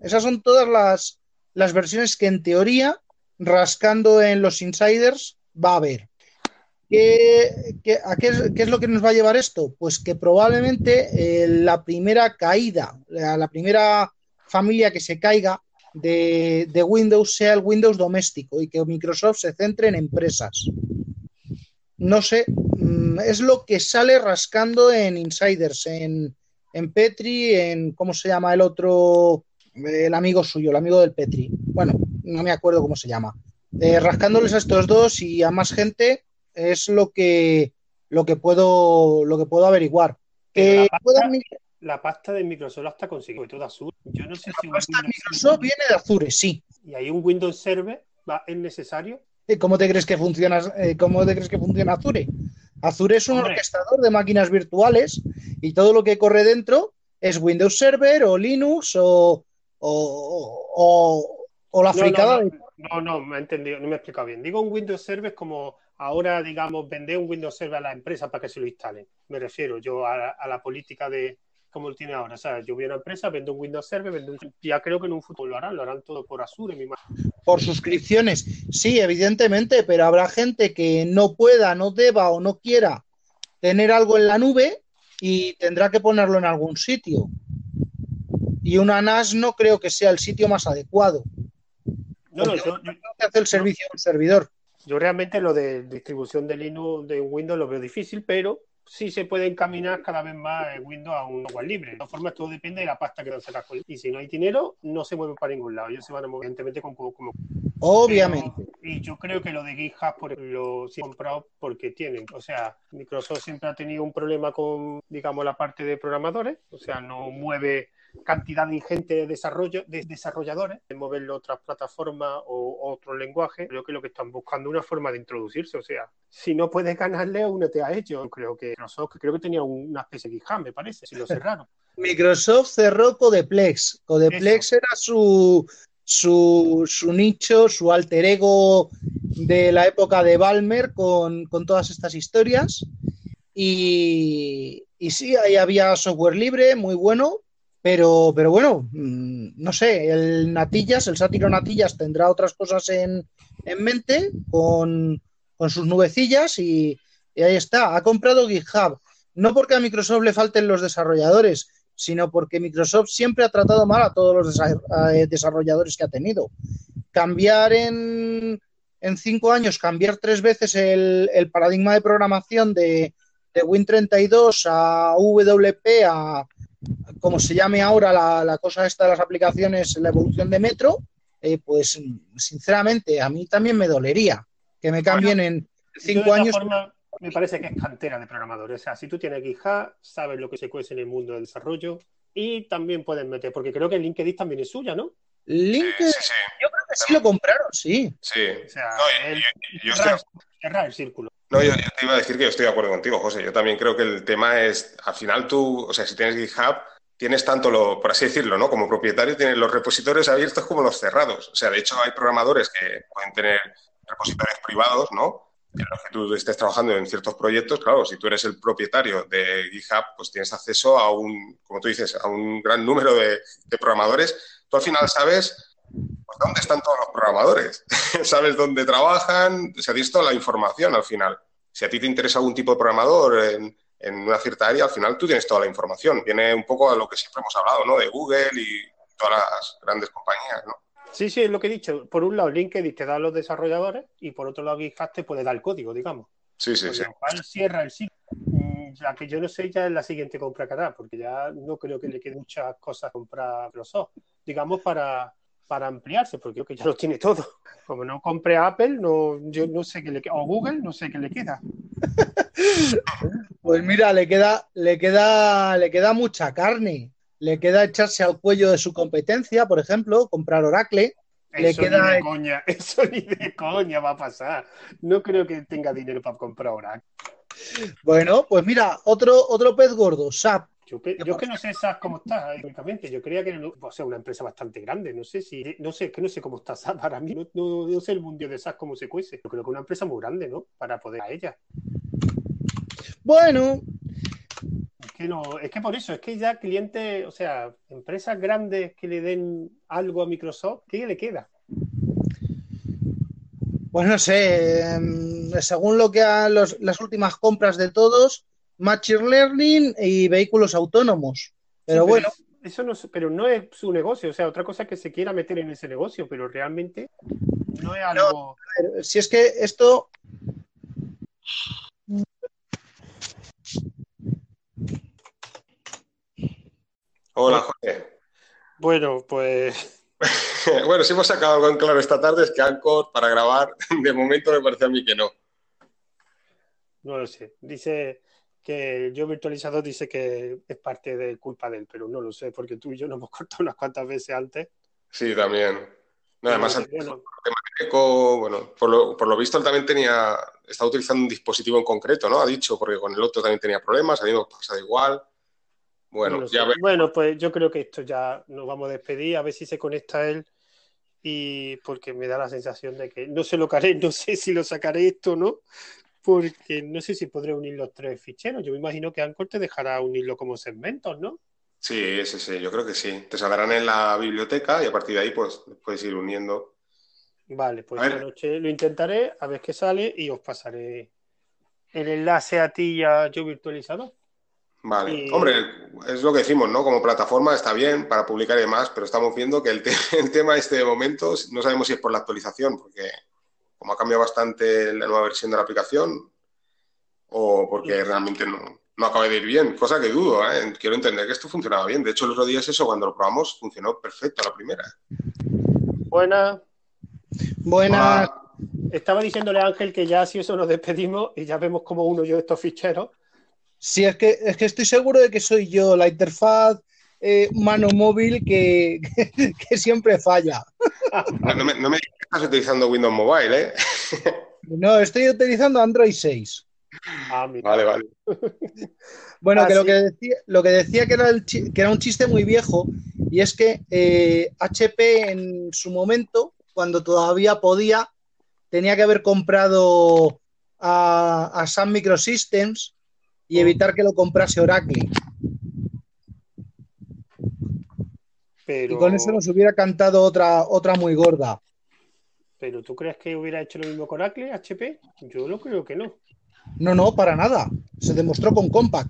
Esas son todas las, las versiones que en teoría, rascando en los insiders, va a haber. ¿Qué, qué- a qué, es, lo que nos va a llevar esto? Pues que probablemente eh, la primera caída, la, la primera familia que se caiga de, de Windows sea el Windows doméstico y que Microsoft se centre en empresas. No sé, mm, es lo que sale rascando en insiders, en, en Petri, en cómo se llama el otro, el amigo suyo, el amigo del Petri. Bueno, no me acuerdo cómo se llama. Eh, rascándoles a estos dos y a más gente es lo que lo que puedo lo que puedo averiguar. Pero la pasta- La de Microsoft la está consiguiendo, todo azul. Yo no sé si un pasta de Microsoft viene de Azure, sí. y hay un Windows Server. ¿es necesario? ¿Cómo te crees que funciona, eh, cómo te crees que funciona Azure? Azure es un Hombre. orquestador de máquinas virtuales y todo lo que corre dentro es Windows Server o Linux o, o, o- o la fricada no, no, no, me he entendido, no me he explicado bien. Digo un Windows Server es como ahora, digamos, vender un Windows Server a la empresa para que se lo instalen. Me refiero yo a, a la política de como lo tiene ahora. O sea, yo voy a una empresa, vendo un Windows Server, vendo un... ya creo que en un futuro lo harán, lo harán todo por Azure, mi por suscripciones. Sí, evidentemente, pero habrá gente que no pueda, no deba o no quiera tener algo en la nube y tendrá que ponerlo en algún sitio. Y una NAS no creo que sea el sitio más adecuado. No, no, yo, yo- no te hace el servicio un servidor. Yo realmente lo de distribución de Linux de Windows lo veo difícil, pero sí se puede encaminar cada vez más Windows a un software libre. De todas formas, todo depende de la pasta que sacar. con- Y si no hay dinero, no se mueven para ningún lado. Ellos se van a mover, evidentemente, con como, como Obviamente. Pero- y yo creo que lo de GitHub por lo sí he comprado porque tienen. O sea, Microsoft siempre ha tenido un problema con, digamos, la parte de programadores. O sea, no mueve cantidad ingente de desarrollo de desarrolladores de moverlo a otras plataformas o otro lenguaje. Creo que lo que están buscando es una forma de introducirse. O sea, si no puedes ganarle, únete a ellos. Creo que Microsoft creo que tenía una especie de GitHub, me parece, si lo cerraron. Microsoft cerró Codeplex. Codeplex era su, su, su nicho, su alter ego de la época de Balmer con, con todas estas historias. Y, y, sí, ahí había software libre, muy bueno, pero, pero bueno, mm, no sé, el Natillas, el sátiro Natillas tendrá otras cosas en, en mente con, con, sus nubecillas y, y ahí está. Ha comprado GitHub, no porque a Microsoft le falten los desarrolladores, sino porque Microsoft siempre ha tratado mal a todos los eh, desarrolladores que ha tenido. Cambiar en, en cinco años, cambiar tres veces el, el paradigma de programación de, de, Win32 a WP, a como se llame ahora la, la, cosa esta de las aplicaciones, la evolución de Metro, eh, pues sinceramente a mí también me dolería que me cambien bueno, en cinco años. Forma me parece que es cantera de programadores. O sea, si tú tienes GitHub, sabes lo que se cuece en el mundo del desarrollo y también puedes meter, porque creo que LinkedIn también es suya, ¿no? LinkedIn, sí, sí, sí. yo creo que sí lo compraron, sí. Sí. O sea, no, el, yo, yo cerrar, estoy... cerrar, el círculo. No, yo, yo, te iba a decir que yo estoy de acuerdo contigo, José. Yo también creo que el tema es, al final tú, o sea, si tienes GitHub, tienes tanto lo, por así decirlo, ¿no? Como propietario, tienes los repositorios abiertos como los cerrados. O sea, de hecho, hay programadores que pueden tener repositorios privados, ¿no? en los que tú estés trabajando en ciertos proyectos, claro, si tú eres el propietario de GitHub, pues tienes acceso a un, como tú dices, a un gran número de, programadores. Tú al final sabes pues, dónde están todos los programadores, sabes dónde trabajan, se ha visto la información al final. Si a ti te interesa algún tipo de programador en, en, una cierta área, al final tú tienes toda la información. Viene un poco a lo que siempre hemos hablado, ¿no? De Google y todas las grandes compañías, ¿no? Sí, sí, es lo que he dicho. Por un lado, LinkedIn te da a los desarrolladores y por otro lado, GitHub te puede dar el código, digamos. Sí, sí, sí. Lo cual cierra el sitio. La que yo no sé ya es la siguiente compra que hará, porque ya no creo que le quede muchas cosas a comprar Microsoft, digamos, para, para ampliarse, porque creo que ya lo tiene todo. Como no compre Apple, no, yo no sé qué le queda, o Google, no sé qué le queda. Pues mira, le queda, le queda, le queda mucha carne le queda echarse al cuello de su competencia, por ejemplo, comprar Oracle. Le eso queda... ni de coña, eso ni de coña va a pasar. No creo que tenga dinero para comprar Oracle. Bueno, pues mira, otro, otro pez gordo, SAP. Yo, es que no sé SAP cómo está económicamente. Yo creía que era o sea, una empresa bastante grande. No sé si, no sé, que no sé cómo está SAP para mí. No, no, no sé el mundo de SAP cómo se cuece. Yo creo que una empresa muy grande, ¿no? Para poder a ella. Bueno, es que no, es que por eso, es que ya clientes, o sea, empresas grandes que le den algo a Microsoft, ¿qué le queda? Pues no sé, según lo que han los, las últimas compras de todos, Machine Learning y vehículos autónomos. Pero, sí, pero bueno. Eso no, pero no es su negocio, o sea, otra cosa es que se quiera meter en ese negocio, pero realmente no es algo. No, ver, si es que esto Hola, Jorge. Bueno, pues. bueno, si hemos sacado algo en claro esta tarde es que Anchor para grabar, de momento me parece a mí que no. No lo sé. Dice que yo virtualizador dice que es parte de culpa de él, pero no lo sé, porque tú y yo nos hemos cortado unas cuantas veces antes. Sí, también. No, además, bueno. bueno, por lo, por lo, visto él también tenía, estaba utilizando un dispositivo en concreto, ¿no? Ha dicho, porque con el otro también tenía problemas, a mí me pasa igual. Bueno, no ya sé. bueno, pues yo creo que esto ya nos vamos a despedir, a ver si se conecta él y porque me da la sensación de que no sé lo que haré, no sé si lo sacaré esto o no, porque no sé si podré unir los tres ficheros. Yo me imagino que Anchor te dejará unirlo como segmentos, ¿no? Sí, sí, sí, yo creo que sí. Te saldrán en la biblioteca y a partir de ahí pues puedes ir uniendo. Vale, pues esta noche lo intentaré, a ver qué sale y os pasaré el enlace a ti y a yo virtualizado. Vale, y... hombre, es lo que decimos, ¿no? Como plataforma está bien para publicar y demás, pero estamos viendo que el, te el tema este de momento no sabemos si es por la actualización, porque como ha cambiado bastante la nueva versión de la aplicación, o porque sí. realmente no, no acaba de ir bien, cosa que dudo, ¿eh? quiero entender que esto funcionaba bien. De hecho, el otro día es eso, cuando lo probamos, funcionó perfecto a la primera. Buena. Buena. Ah, estaba diciéndole a Ángel que ya si eso nos despedimos y ya vemos como uno yo estos ficheros. Sí, es que, es que estoy seguro de que soy yo, la interfaz eh, mano móvil que, que, que siempre falla. No me, no me digas que estás utilizando Windows Mobile, ¿eh? No, estoy utilizando Android 6. Ah, vale, vale. Bueno, ah, que, sí. lo que decía, lo que decía que era, el, que era un chiste muy viejo Y es que HP eh, en su momento, cuando todavía podía, tenía que haber comprado a, a Sun Microsystems y evitar que lo comprase Oracle. Y con eso nos hubiera cantado otra, otra muy gorda. ¿Pero tú crees que hubiera hecho lo mismo con Oracle, HP? Yo lo creo que no. No, no, para nada. Se demostró con Compaq.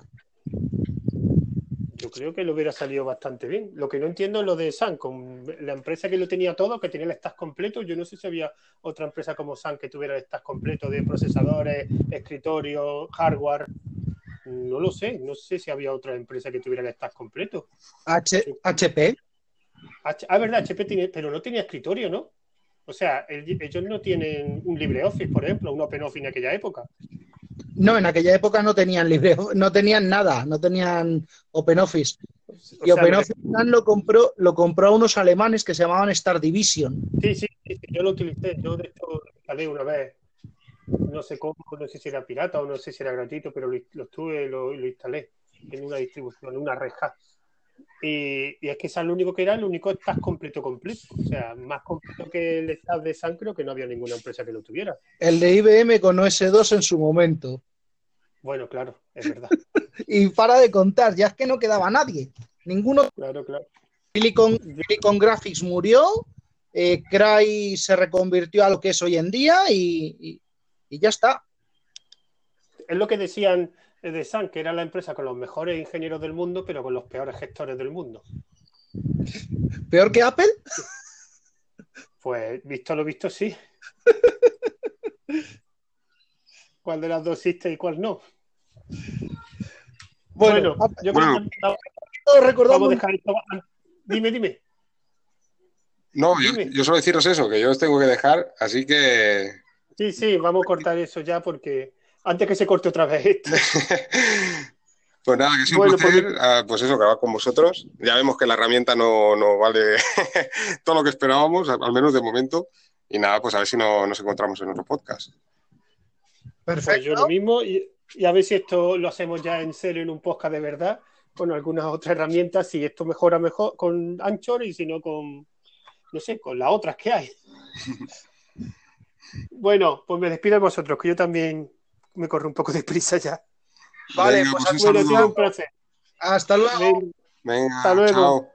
Yo creo que lo hubiera salido bastante bien. Lo que no entiendo es lo de Sun, con la empresa que lo tenía todo, que tenía el stack completo. Yo no sé si había otra empresa como Sun que tuviera el stack completo de procesadores, escritorio, hardware. No lo sé, no sé si había otra empresa que tuviera el stack completo. HP. Ah, verdad, HP tiene, pero no tenía escritorio, ¿no? O sea, ellos no tienen un LibreOffice, por ejemplo, un OpenOffice en aquella época. No, en aquella época no tenían libre, no tenían nada, no tenían OpenOffice. y OpenOffice lo compró, lo compró a unos alemanes que se llamaban Star Division. Sí, sí, yo lo utilicé, yo de hecho lo instalé una vez, no sé cómo, no sé si era pirata o no sé si era gratuito, pero lo, lo estuve, lo, lo instalé en una distribución, en una red y, es que es lo único que era, el único stack completo completo. O sea, más completo que el stack de Sun, creo que no había ninguna empresa que lo tuviera. El de IBM con OS2 en su momento. Bueno, claro, es verdad. y para de contar, ya es que no quedaba nadie. Ninguno. Claro, claro. Silicon, Graphics murió, eh, Cry se reconvirtió a lo que es hoy en día y ya está. Es lo que decían de Sun, que era la empresa con los mejores ingenieros del mundo, pero con los peores gestores del mundo. ¿Peor que Apple? Pues visto lo visto, sí. ¿Cuál de las dos existe y cuál no? Bueno, yo creo que recordamos... dejar esto... Dime, dime. No, yo, yo, solo deciros eso, que yo os tengo que dejar, así que. Sí, sí, vamos a cortar eso ya porque antes que se corte otra vez Pues nada, que sí un placer, ah, pues eso, grabar con vosotros. Ya vemos que la herramienta no, vale todo lo que esperábamos, al menos de momento. Y nada, pues a ver si no, nos encontramos en otro podcast. Perfecto. Pues yo lo mismo, y, a ver si esto lo hacemos ya en serio en un podcast de verdad, con algunas otras herramientas, si esto mejora mejor con Anchor y si no con, no sé, con las otras que hay. bueno, pues me despido de vosotros, que yo también me corre un poco de prisa ya. Vale, pues, pues un, un placer. Hasta luego. Venga, Hasta luego. Chao.